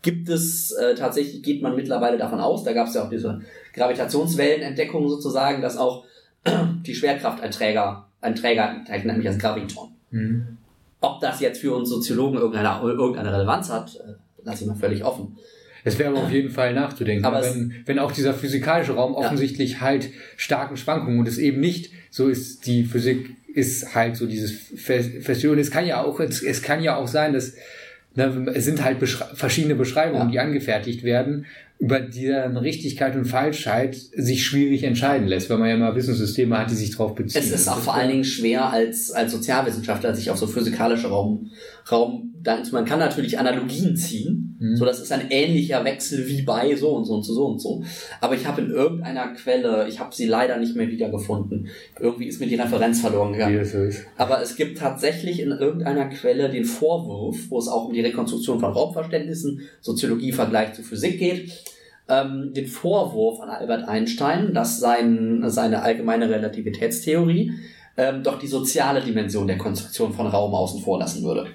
gibt es äh, tatsächlich, geht man mittlerweile davon aus, da gab es ja auch diese Gravitationswellenentdeckung sozusagen, dass auch die Schwerkraft ein Träger, ein Träger, nämlich das Graviton. Mhm. Ob das jetzt für uns Soziologen irgendeine, irgendeine Relevanz hat, äh, lasse ich mal völlig offen. Es wäre aber auf jeden Fall nachzudenken, Aber wenn, wenn auch dieser physikalische Raum Ja. offensichtlich halt starken Schwankungen und es eben nicht so ist, die Physik ist halt so dieses Fest- Feststellung. Und es kann ja auch, es, es kann ja auch sein, dass ne, es sind halt beschrei verschiedene Beschreibungen, Ja. die angefertigt werden, über deren Richtigkeit und Falschheit sich schwierig entscheiden lässt, weil man ja mal Wissenssysteme hat, die sich darauf beziehen. Es ist auch Das vor allen Dingen schwer als, als Sozialwissenschaftler sich auf so physikalische Raum, Raum, man kann natürlich Analogien ziehen, Mhm. so das ist ein ähnlicher Wechsel wie bei so und so und so, so und so. Aber ich habe in irgendeiner Quelle, ich habe sie leider nicht mehr wiedergefunden, irgendwie ist mir die Referenz verloren gegangen. ist. Aber es gibt tatsächlich in irgendeiner Quelle den Vorwurf, wo es auch um die Rekonstruktion von Raumverständnissen, Soziologie, Vergleich zu Physik geht, ähm, den Vorwurf an Albert Einstein, dass sein, seine allgemeine Relativitätstheorie ähm, doch die soziale Dimension der Konstruktion von Raum außen vor lassen würde.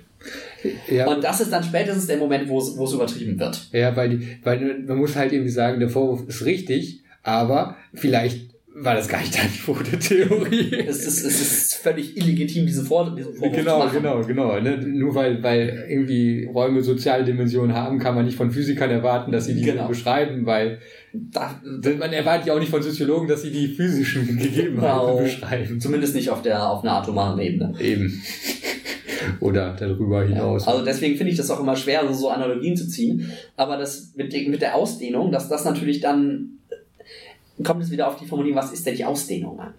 Ja, Und das ist dann spätestens der Moment, wo es übertrieben wird. Ja, weil, die, weil man muss halt irgendwie sagen, der Vorwurf ist richtig, aber vielleicht war das gar nicht deine Quote-Theorie. Es ist, es ist völlig illegitim, diese Vor diesen Vorwurf zu Genau, machen. genau, genau. Ne? Nur weil, weil irgendwie Räume soziale Dimensionen haben, kann man nicht von Physikern erwarten, dass sie die Genau. beschreiben, weil Da, man erwartet ja auch nicht von Soziologen, dass sie die physischen Gegebenheiten Genau. beschreiben. zumindest nicht auf der auf einer atomaren Ebene. Eben. Oder darüber hinaus. Also deswegen finde ich das auch immer schwer, so, Analogien zu ziehen. Aber das mit, mit der Ausdehnung, dass das natürlich dann kommt es wieder auf die Formulierung, was ist denn die Ausdehnung an?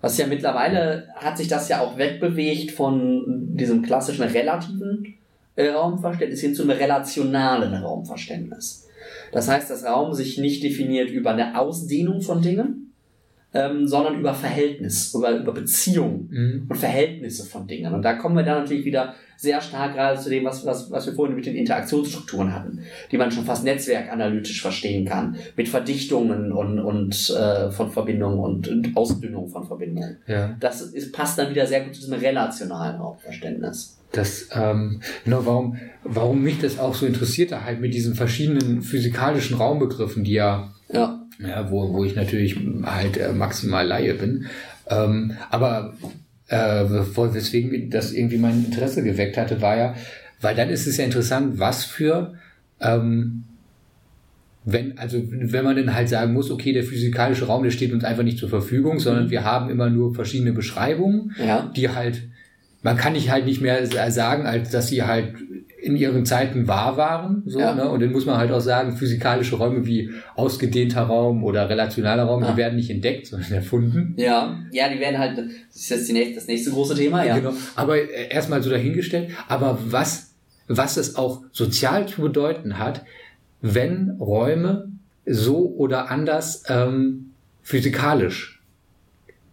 Was ja mittlerweile hat sich das ja auch wegbewegt von diesem klassischen relativen äh, Raumverständnis hin zu einem relationalen Raumverständnis. Das heißt, dass Raum sich nicht definiert über eine Ausdehnung von Dingen, ähm, sondern über Verhältnis, über, über Beziehungen Mhm. und Verhältnisse von Dingen. Und da kommen wir dann natürlich wieder sehr stark gerade zu dem, was, was, was wir vorhin mit den Interaktionsstrukturen hatten, die man schon fast netzwerkanalytisch verstehen kann, mit Verdichtungen und, und äh, von Verbindungen und, und Ausdünnung von Verbindungen. Ja. Das ist, passt dann wieder sehr gut zu diesem relationalen Raumverständnis. Das, ähm, genau, warum, warum mich das auch so interessierte, halt mit diesen verschiedenen physikalischen Raumbegriffen, die ja Ja, wo, wo ich natürlich halt äh, maximal Laie bin. Ähm, aber äh, weswegen das irgendwie mein Interesse geweckt hatte, war ja, weil dann ist es ja interessant, was für ähm, wenn, also wenn man dann halt sagen muss, okay, der physikalische Raum, der steht uns einfach nicht zur Verfügung, sondern wir haben immer nur verschiedene Beschreibungen, ja, die halt, man kann nicht halt nicht mehr sagen, als dass sie halt in ihren Zeiten wahr waren, so, Ja. ne? Und dann muss man halt auch sagen, physikalische Räume wie ausgedehnter Raum oder relationaler Raum, Ja. die werden nicht entdeckt, sondern erfunden. ja, ja, die werden halt, das ist jetzt nächste, das nächste große Thema, ja. Genau. Aber äh, erstmal so dahingestellt. Aber was, was es auch sozial zu bedeuten hat, wenn Räume so oder anders ähm, physikalisch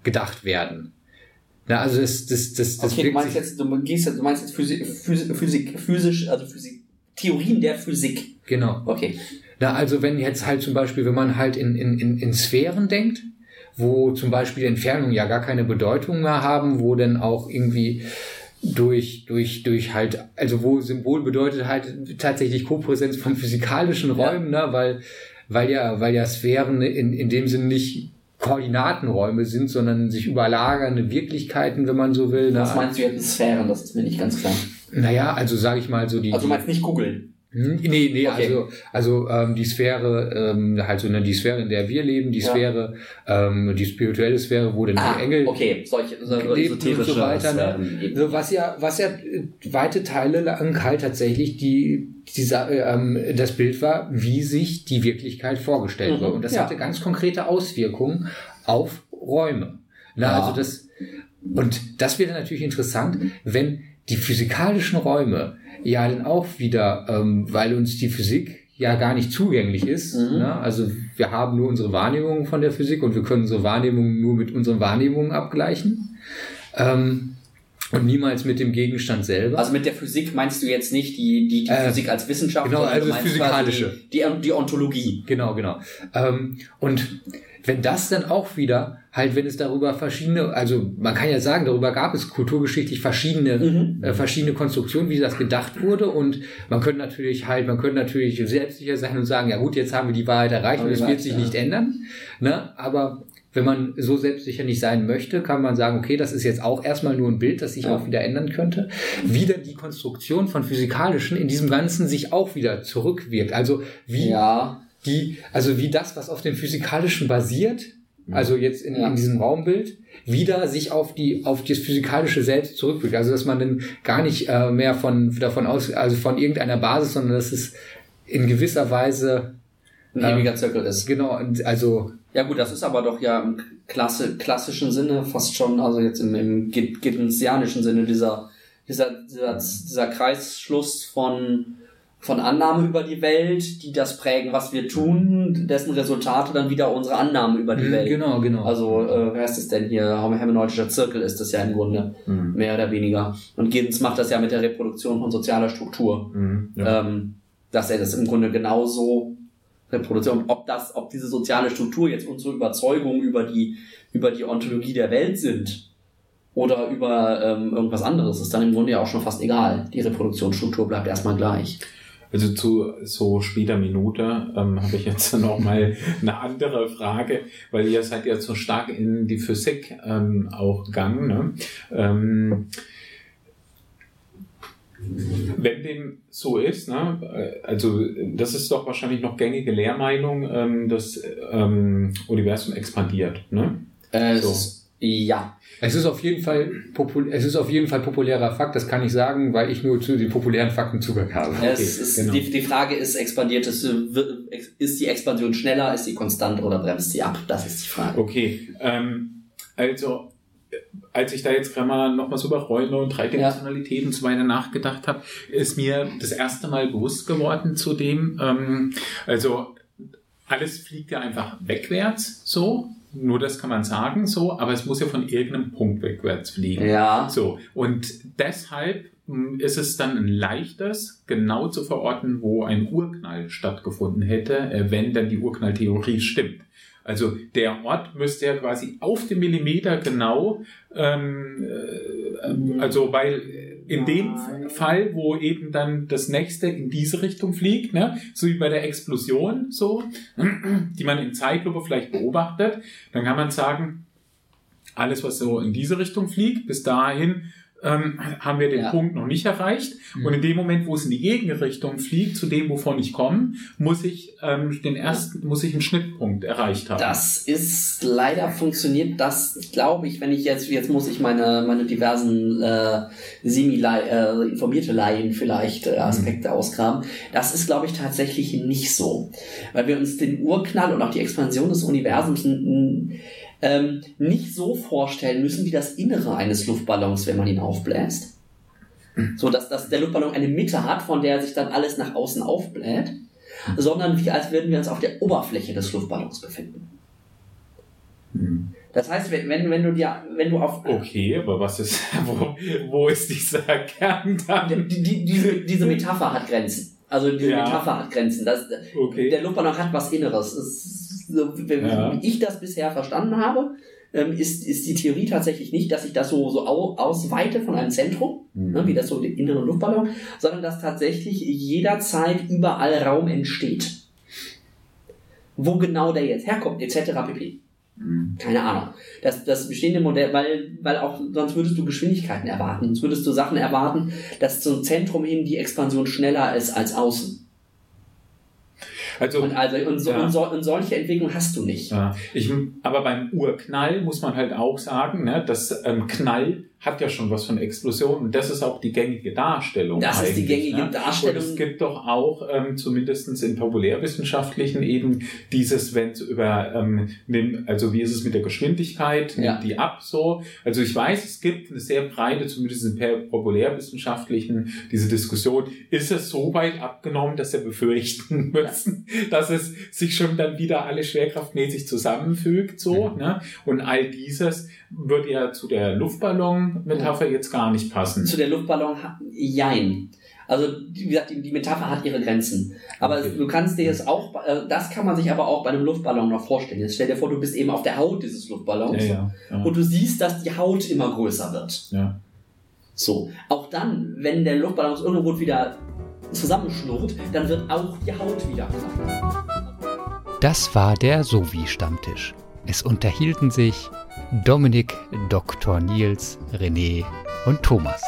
gedacht werden. Na, also das, das, das, das Okay, du meinst jetzt, du gehst du meinst jetzt Physik, Physik, Physik, physisch, also Physik, Theorien der Physik. genau. Okay. Na, also wenn jetzt halt zum Beispiel, wenn man halt in, in, in, in Sphären denkt, wo zum Beispiel Entfernungen ja gar keine Bedeutung mehr haben, wo dann auch irgendwie durch, durch, durch halt, also wo Symbol bedeutet halt tatsächlich Kopräsenz von physikalischen Räumen, ne, weil, weil ja, weil ja Sphären in, in dem Sinne nicht Koordinatenräume sind, sondern sich überlagernde Wirklichkeiten, wenn man so will. Was ne? meinst du jetzt mit Sphären? Das ist mir nicht ganz klar. Naja, also sage ich mal so die. Also du meinst nicht googeln. Hm, Nee, nee, Okay. also, also ähm, die Sphäre, ähm, halt so ne, die Sphäre, in der wir leben, die Ja. Sphäre, ähm, die spirituelle Sphäre, wo dann Ah, die Engel okay, solche so, und so weiter. Ne? Eben. So, was ja, was ja äh, weite Teile lang halt tatsächlich die, dieser, ähm, das Bild war, wie sich die Wirklichkeit vorgestellt Mhm, wird. Und das ja. hatte ganz konkrete Auswirkungen auf Räume. Na, Ja. also das, und das wäre natürlich interessant, wenn die physikalischen Räume ja dann auch wieder, ähm, weil uns die Physik ja gar nicht zugänglich ist. Mhm. Ne? Also wir haben nur unsere Wahrnehmung von der Physik und wir können unsere Wahrnehmung nur mit unseren Wahrnehmungen abgleichen. Ähm, und niemals mit dem Gegenstand selber. Also mit der Physik meinst du jetzt nicht die, die, die Äh, Physik als Wissenschaft, genau, also Physikalische. quasi Die, die Ontologie. Genau, genau. Ähm, und wenn das dann auch wieder, halt, wenn es darüber verschiedene, also man kann ja sagen, darüber gab es kulturgeschichtlich verschiedene, Mhm. äh, verschiedene Konstruktionen, wie das gedacht wurde. Und man könnte natürlich halt, man könnte natürlich selbstsicher sein und sagen, ja gut, jetzt haben wir die Wahrheit erreicht und es wird sich ja. nicht ändern. Ne? Aber wenn man so selbstsicher nicht sein möchte, kann man sagen, okay, das ist jetzt auch erstmal nur ein Bild, das sich Ja. auch wieder ändern könnte. Wieder die Konstruktion von physikalischen in diesem Ganzen sich auch wieder zurückwirkt. Also wie Ja. Die, also wie das, was auf dem Physikalischen basiert, also jetzt in, in diesem Raumbild, wieder sich auf die, auf das Physikalische selbst zurückwirkt. Also dass man dann gar nicht äh, mehr von, davon aus, also von irgendeiner Basis, sondern dass es in gewisser Weise, Ein Ähm, ewiger Zirkel ist. genau, also, Ja gut, das ist aber doch ja im Klasse, klassischen Sinne fast schon, also jetzt im, im Giddensjanischen Sinne dieser, dieser, dieser, dieser Kreisschluss von, von Annahmen über die Welt, die das prägen, was wir tun, dessen Resultate dann wieder unsere Annahmen über die mh, Welt. genau, genau. Also, äh, wer heißt es denn hier? Hermeneutischer Zirkel ist das ja im Grunde, Mhm. mehr oder weniger. Und Giddens macht das ja mit der Reproduktion von sozialer Struktur Mhm. Ja. ähm, dass er das im Grunde genauso reproduziert. Und ob das, ob diese soziale Struktur jetzt unsere Überzeugung über die, über die Ontologie der Welt sind oder über ähm, irgendwas anderes, ist dann im Grunde ja auch schon fast egal. Die Reproduktionsstruktur bleibt erstmal gleich. Also zu so später Minute ähm, habe ich jetzt noch mal eine andere Frage, weil ihr seid ja so stark in die Physik ähm, auch gegangen. Ne? Ähm, wenn dem so ist, ne, also das ist doch wahrscheinlich noch gängige Lehrmeinung, ähm, das ähm, Universum expandiert. Ne? Äh, So. Ja. es ist auf jeden Fall popul es ist auf jeden Fall populärer Fakt, das kann ich sagen, weil ich nur zu den populären Fakten Zugang habe. es ist, genau. die, die Frage ist, expandiert es, ist die Expansion schneller, ist sie konstant oder bremst sie ab? Das ist die Frage. Okay, ähm, also als ich da jetzt gerade mal nochmal so über Räume und Dreidimensionalität und so weiter nachgedacht habe, ist mir das erste Mal bewusst geworden zu dem, ähm, also alles fliegt ja einfach wegwärts, so, nur das kann man sagen, so, aber es muss ja von irgendeinem Punkt wegwärts fliegen. Ja. So, und deshalb mh, ist es dann ein leichtes, genau zu verorten, wo ein Urknall stattgefunden hätte, äh, wenn dann die Urknalltheorie stimmt. Also der Ort müsste ja quasi auf den Millimeter genau, ähm, äh, also weil in dem Fall, wo eben dann das nächste in diese Richtung fliegt, ne, so wie bei der Explosion, so, die man in Zeitlupe vielleicht beobachtet, dann kann man sagen, alles, was so in diese Richtung fliegt, bis dahin ähm, haben wir den Ja. Punkt noch nicht erreicht. Und in dem Moment, wo es in die Gegenrichtung fliegt, zu dem, wovon ich komme, muss ich ähm, den ersten, muss ich einen Schnittpunkt erreicht haben. Das ist leider funktioniert das, glaube ich, wenn ich jetzt, jetzt muss ich meine, meine diversen äh, semi äh, informierte Laien vielleicht äh, Aspekte ausgraben. Das ist, glaube ich, tatsächlich nicht so. Weil wir uns den Urknall und auch die Expansion des Universums ähm, nicht so vorstellen müssen wie das Innere eines Luftballons, wenn man ihn aufbläst. So dass, dass der Luftballon eine Mitte hat, von der sich dann alles nach außen aufbläht, sondern wie als würden wir uns auf der Oberfläche des Luftballons befinden. Hm. Das heißt, wenn, wenn, wenn du dir, wenn du auf Okay, aber was ist, wo, wo ist dieser Kern dann? die, die, diese, diese Metapher hat Grenzen. Also die Ja. Metapher hat Grenzen. Das, Okay. Der Luftballon hat was Inneres. Es so, wie, Ja. wie ich das bisher verstanden habe, ähm, ist, ist die Theorie tatsächlich nicht, dass ich das so, so au, ausweite von einem Zentrum, Mhm. ne, wie das so der innere Luftballon, sondern dass tatsächlich jederzeit überall Raum entsteht. Wo genau der jetzt herkommt, etc. pp. Mhm. Keine Ahnung. Das, das bestehende Modell, weil, weil auch sonst würdest du Geschwindigkeiten erwarten. Sonst würdest du Sachen erwarten, dass zum Zentrum hin die Expansion schneller ist als außen. Also, Und, also, und, so, Ja. und, so, und solche Entwicklung hast du nicht. ja, ich, aber beim Urknall muss man halt auch sagen, ne, das ähm, Knall hat ja schon was von Explosion und das ist auch die gängige Darstellung. Das ist die gängige ne? Darstellung. Und es gibt doch auch, ähm, zumindest in populärwissenschaftlichen eben, dieses, wenn es über, ähm, nimm, also wie ist es mit der Geschwindigkeit, nimmt Ja. die ab so. Also ich weiß, es gibt eine sehr breite, zumindest in populärwissenschaftlichen, diese Diskussion, ist es so weit abgenommen, dass wir befürchten müssen, dass es sich schon dann wieder alle schwerkraftmäßig zusammenfügt, so, ne? Und all dieses würde ja zu der Luftballon-Metapher jetzt gar nicht passen. Zu der Luftballon, jein. Also, wie gesagt, die, die Metapher hat ihre Grenzen. Aber Okay. du kannst dir das auch, äh, das kann man sich aber auch bei einem Luftballon noch vorstellen. Jetzt stell dir vor, du bist eben auf der Haut dieses Luftballons Ja, ja, ja. und du siehst, dass die Haut immer größer wird. ja. So. Auch dann, wenn der Luftballon Grund wieder zusammenschnurrt, dann wird auch die Haut wieder kleiner. Das war der Sowie-Stammtisch. Es unterhielten sich Dominik, Dr. Nils, René und Thomas.